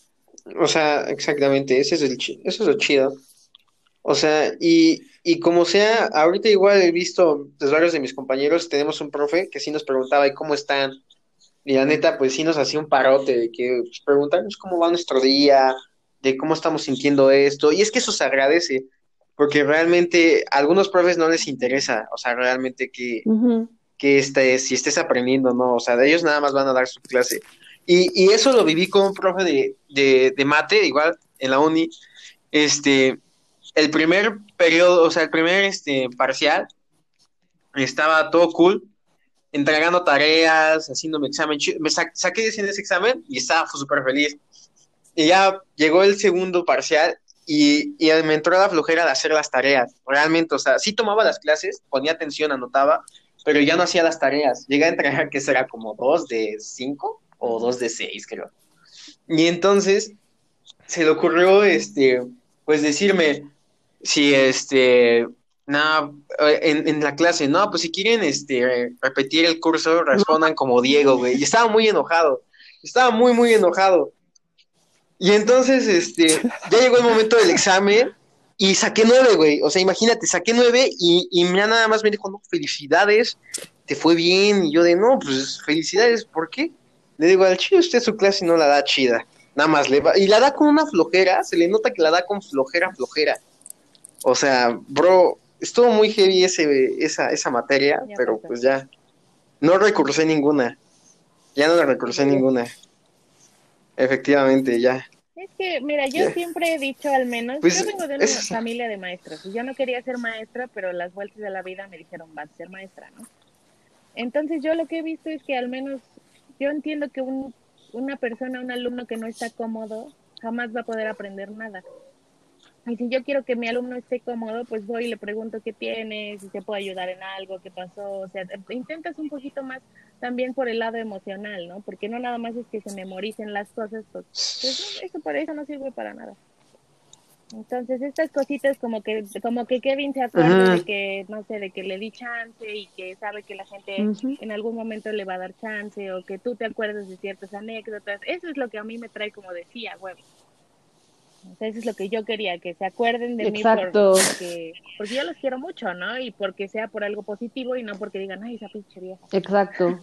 O sea, exactamente, ese es el eso es lo chido. O sea, y, y como sea, ahorita igual he visto, pues varios de mis compañeros, tenemos un profe que sí nos preguntaba, ¿y cómo están? Y la neta, pues sí nos hacía un parote de que pues, preguntarnos cómo va nuestro día, de cómo estamos sintiendo esto, y es que eso se agradece, porque realmente a algunos profes no les interesa, o sea, realmente que, Ujú. que estés, si estés aprendiendo, ¿no? O sea, de ellos nada más van a dar su clase. Y, y eso lo viví con un profe de, de, de mate, igual, en la uni. Este, el primer periodo, o sea, el primer este, parcial, estaba todo cool, entregando tareas, haciendo mi examen. Me sa- saqué 10 en ese examen y estaba súper feliz. Y ya llegó el segundo parcial y, y me entró la flojera de hacer las tareas. Realmente, o sea, sí tomaba las clases, ponía atención, anotaba, pero ya no hacía las tareas. Llegué a entregar que será como dos de cinco o dos de seis, creo. Y entonces se le ocurrió, este, pues decirme, si este, nada, en, en la clase, no, pues si quieren, este, repetir el curso, respondan como Diego, güey. Y estaba muy enojado, estaba muy, muy enojado. Y entonces, este, ya llegó el momento del examen y saqué nueve, güey. O sea, imagínate, saqué nueve y, y ya nada más me dijo, no, felicidades, te fue bien. Y yo de, no, pues felicidades, ¿por qué? Le digo, al chile usted su clase no la da chida. Nada más le va, y la da con una flojera, se le nota que la da con flojera, flojera. O sea, bro, estuvo muy heavy ese, esa, esa materia, Ya pero pasó. pues ya. No recursé ninguna. Ya no la recursé ninguna. Efectivamente, ya. Es que, mira, yo Ya. siempre he dicho al menos, Pues, yo vengo de una es- familia de maestros y yo no quería ser maestra, pero las vueltas de la vida me dijeron, vas a ser maestra, ¿no? Entonces yo lo que he visto es que al menos yo entiendo que un, una persona, un alumno que no está cómodo, jamás va a poder aprender nada. Y si yo quiero que mi alumno esté cómodo, pues voy y le pregunto qué tiene, si te puedo ayudar en algo, qué pasó. O sea, intentas un poquito más también por el lado emocional, ¿no? Porque no nada más es que se memoricen las cosas, pues, pues no, eso para eso no sirve para nada. Entonces, estas cositas como que como que Kevin se acuerda de que, no sé, de que le di chance y que sabe que la gente en algún momento le va a dar chance o que tú te acuerdas de ciertas anécdotas. Eso es lo que a mí me trae como decía, huevo. O sea, eso es lo que yo quería, que se acuerden de mí Exacto. por, porque, porque yo los quiero mucho, ¿no? Y porque sea por algo positivo y no porque digan, ay, esa pinche vieja. Exacto.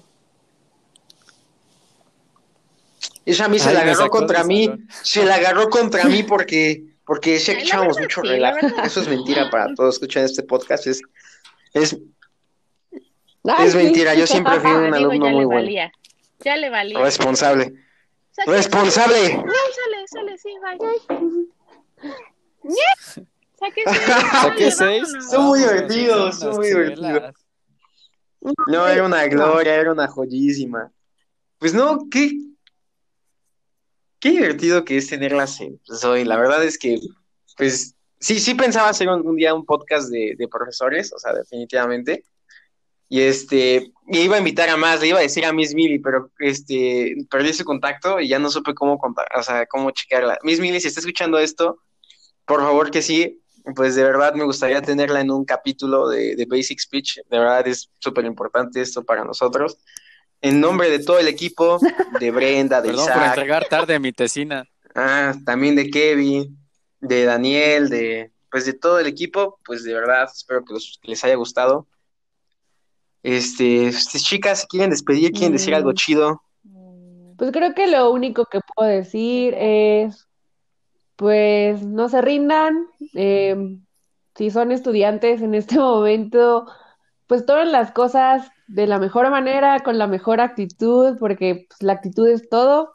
Esa a mí se Ay, la agarró sacó contra mí, se la agarró contra mí porque, porque decía que echábamos mucho sí, relajo. Eso es mentira para todos escuchan este podcast. Es, es, Ay, es mentira, yo siempre fui un digo, alumno ya muy le bueno. valía. Ya le valía. Responsable. Saque- ¡Responsable! Ay, sale, sale, sí, bye. Saque seis. Saqué seis. vámonos. Estuvo muy divertido, estuvo muy divertido. No, era una gloria, era una joyísima. Pues no, qué, qué divertido que es tenerlas en pues, hoy. La verdad es que, pues, sí, sí pensaba hacer algún día un podcast de, de profesores, o sea, definitivamente. Y este, y iba a invitar a más, le iba a decir a Miss Millie, pero este, perdí su contacto y ya no supe cómo contar, o sea, cómo checarla. Miss Millie, si está escuchando esto, por favor que sí, pues de verdad me gustaría tenerla en un capítulo de, de Basic Speech. De verdad es súper importante esto para nosotros. En nombre de todo el equipo, de Brenda, de Perdón por Isaac, entregar tarde mi tesina. ah, también de Kevin, de Daniel, de pues de todo el equipo, pues de verdad espero que, los- que les haya gustado. Este, chicas, ¿se quieren despedir? ¿Quieren decir algo Mm. chido? Pues creo que lo único que puedo decir es, pues no se rindan. eh, si son estudiantes en este momento, pues tomen las cosas de la mejor manera, con la mejor actitud, porque pues, la actitud es todo.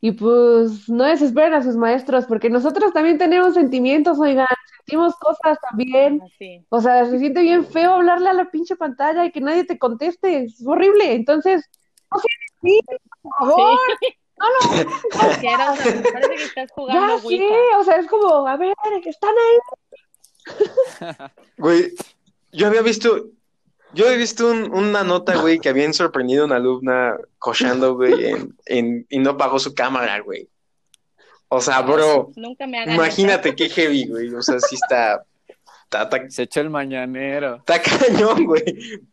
Y pues no desesperen a sus maestros, porque nosotros también tenemos sentimientos, oigan, sentimos cosas también. Así. O sea, se siente bien feo hablarle a la pinche pantalla y que nadie te conteste, es horrible. Entonces, no sean así, por favor. No, no, Asqueroso, me parece que estás jugando ya sé, o sea, es como, a ver, están ahí. Güey, yo había visto, yo había visto un- una nota, güey, que habían sorprendido a una alumna cochando, güey, en, en- y no pagó su cámara, güey. O sea, bro, Nunca me imagínate qué heavy, güey. O sea, sí está, está, está, Se echó el mañanero. está cañón, güey.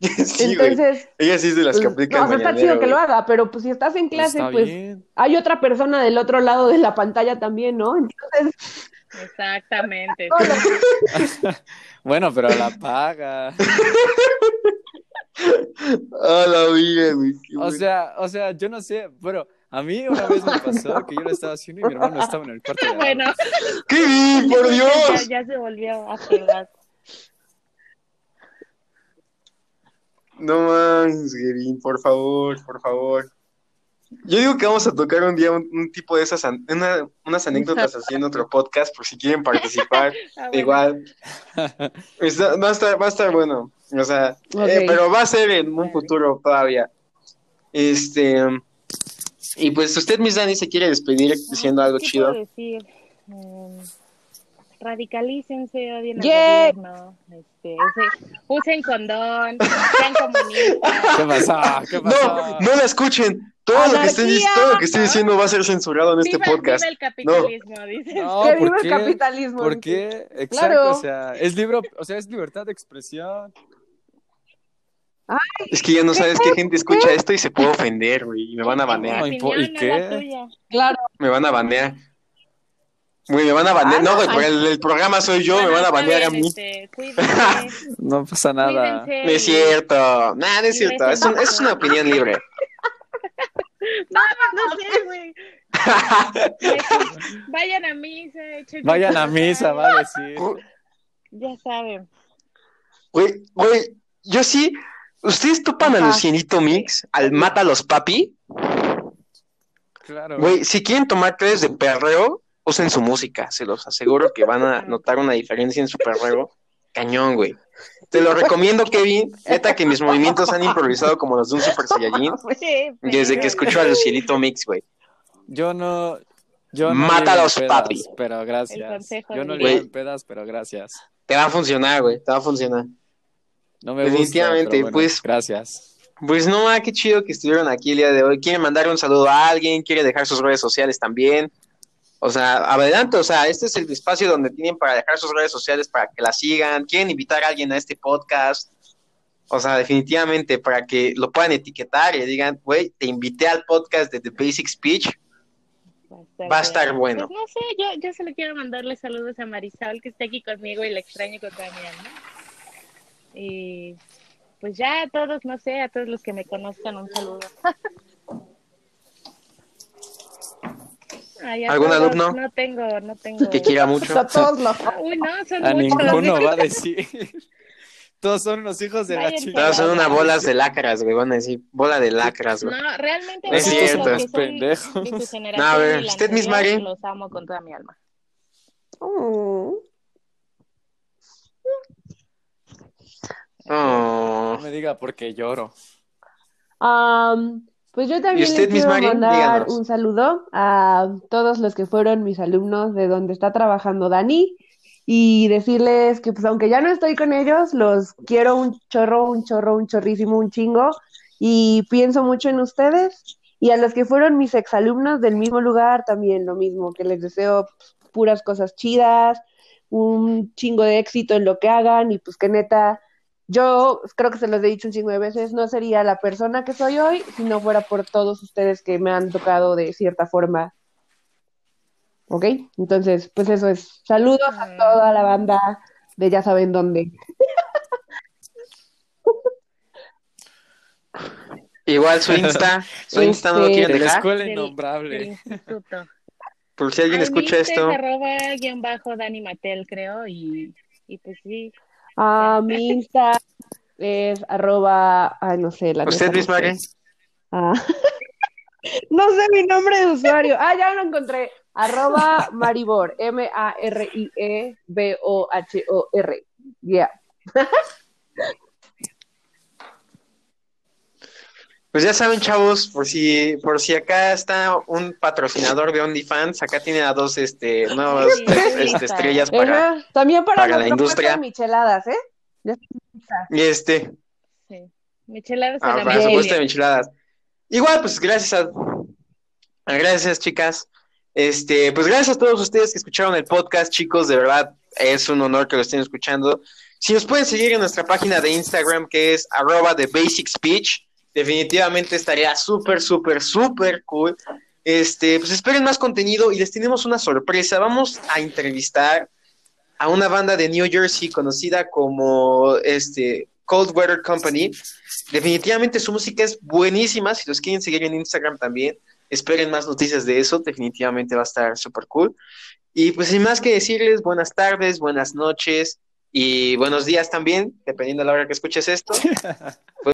Sí, güey. Entonces, Ella sí es de las que pues, aplica no, el está chido que lo haga, pero pues si estás en Pues clase, está pues bien. hay otra persona del otro lado de la pantalla también, ¿no? Entonces. Exactamente. no, no, Bueno, pero la paga. A la vida, güey. O bueno. sea, o sea, yo no sé, pero a mí una vez me pasó que yo lo estaba haciendo y mi hermano estaba en el cuarto de. Bueno, ¡Qué bien, por Dios! ya se volvió a pegar. No mames, Gavin, por favor, por favor. Yo digo que vamos a tocar un día un, un tipo de esas, an- una- unas anécdotas así en otro podcast, por si quieren participar. Ah, bueno. Igual. Está- va, a estar, va a estar bueno. O sea, eh, pero va a ser en un futuro todavía. Este. Y pues usted, Miss Dani, se quiere despedir diciendo algo ¿Qué chido. puedo decir? Mm, radicalícense, odien al Yeah. gobierno, este, use- usen condón, sean comunistas. ¿Qué pasó? ¿Qué pasó? No, no la escuchen. Todo lo, que ¡Anarquía! todo lo que esté diciendo va a ser censurado en este viva, podcast. viva el capitalismo. No, que ¿por viva el qué? capitalismo. ¿Por dice. qué? Exacto, Claro. o sea, es libro, o sea, es libertad de expresión. Es que ya no sabes qué gente escucha esto y se puede ofender, güey. Y me van a banear. ¿y qué? Claro, Me van a banear. Güey, me van a banear. Ah, No, güey, ay. por el, el programa soy yo, me van a banear a mí. este, No pasa nada. cuídense No es cierto. Nada, no es cierto. Es, un- es una opinión libre. No, no sé, güey. Vayan a misa, echen Vayan a misa, va a decir. Ya saben. Güey, güey, yo sí. ¿Ustedes topan a Ajá. Lucianito Mix? Al Mata los Papi. Claro. Güey, si quieren tomar clases de perreo, usen su música. Se los aseguro que van a notar una diferencia en su perreo. Cañón, güey. Te lo recomiendo, Kevin. Neta que mis movimientos han improvisado como los de un Super Saiyajin. Desde que escucho a Lucianito Mix, güey. Yo no. Yo no llevo en pedas, papi. Pero El gracias. consejo Yo no en pedas, pero gracias. Te va a funcionar, güey. Te va a funcionar. No me Definitivamente, gusta, bueno, pues. Gracias. Pues no, ah, qué chido que estuvieron aquí el día de hoy. ¿Quieren mandar un saludo a alguien? ¿Quiere dejar sus redes sociales también? O sea, adelante, o sea, este es el espacio donde tienen para dejar sus redes sociales para que la sigan. ¿Quieren invitar a alguien a este podcast? O sea, definitivamente para que lo puedan etiquetar y digan, güey, te invité al podcast de The Basic Speech. Va a estar bueno. Pues no sé, yo, yo solo quiero mandarle saludos a Marisol, que está aquí conmigo y la extraño con toda mi alma. Y pues ya a todos, no sé, a todos los que me conozcan, un saludo. Ay, ¿Algún todos, alumno? No tengo, no tengo. Que quiera mucho. a todos los... Uy, no, son A muchos. ninguno va a decir. Todos son unos hijos de la chingada. Todas son una bolas de lacras, güey, van a decir, bola de lacras, güey. No, realmente No es todos cierto. los que son Pendejos. de su generación No, a ver, usted, Mari. Los amo con toda mi alma. Mm. Oh. No me diga porque lloro. Pues yo también usted, les Miss quiero mandar Díganos. un saludo a todos los que fueron mis alumnos de donde está trabajando Dani y decirles que pues aunque ya no estoy con ellos, los quiero un chorro, un chorro, un chorrísimo, un chingo y pienso mucho en ustedes y a los que fueron mis exalumnos del mismo lugar también lo mismo, que les deseo pues, puras cosas chidas, un chingo de éxito en lo que hagan y pues que neta yo creo que se los he dicho un chingo de veces, no sería la persona que soy hoy si no fuera por todos ustedes que me han tocado de cierta forma. ¿Ok? Entonces, pues eso es. Saludos a toda la banda de ya saben dónde. Igual su Insta, su Insta no lo Este- quieren De la dejar. escuela Del- del innombrable. Por si alguien Ay, escucha esto. es arroba guion bajo Dani Matel, creo, y, y pues sí. A mi Insta, es arroba, ay, no sé, la ¿Usted. Mari? Ah. No sé mi nombre de usuario. Ah, ya lo encontré. Arroba Maribor. M-A-R-I-E-B-O-H-O-R. Ya. Pues ya saben, chavos, por si, por si acá está un patrocinador de OnlyFans, acá tiene a dos este, nuevas este, estrellas para. Ajá. También para, para la industria. micheladas, ¿eh? Ya Y este, Sí. Micheladas ah, a la para su Yay. puesto de enchiladas. Igual, pues gracias a. Gracias, chicas. Este, pues gracias a todos ustedes que escucharon el podcast, chicos, de verdad es un honor que lo estén escuchando. Si nos pueden seguir en nuestra página de Instagram, que es arroba de Basic Speech, definitivamente estaría súper, súper, súper cool. Este, pues esperen más contenido y les tenemos una sorpresa. Vamos a entrevistar a una banda de New Jersey conocida como este Cold Weather Company. Definitivamente su música es buenísima. Si los quieren seguir en Instagram también, esperen más noticias de eso. Definitivamente va a estar súper cool. Y pues sin más que decirles, buenas tardes, buenas noches y buenos días también, dependiendo de la hora que escuches esto.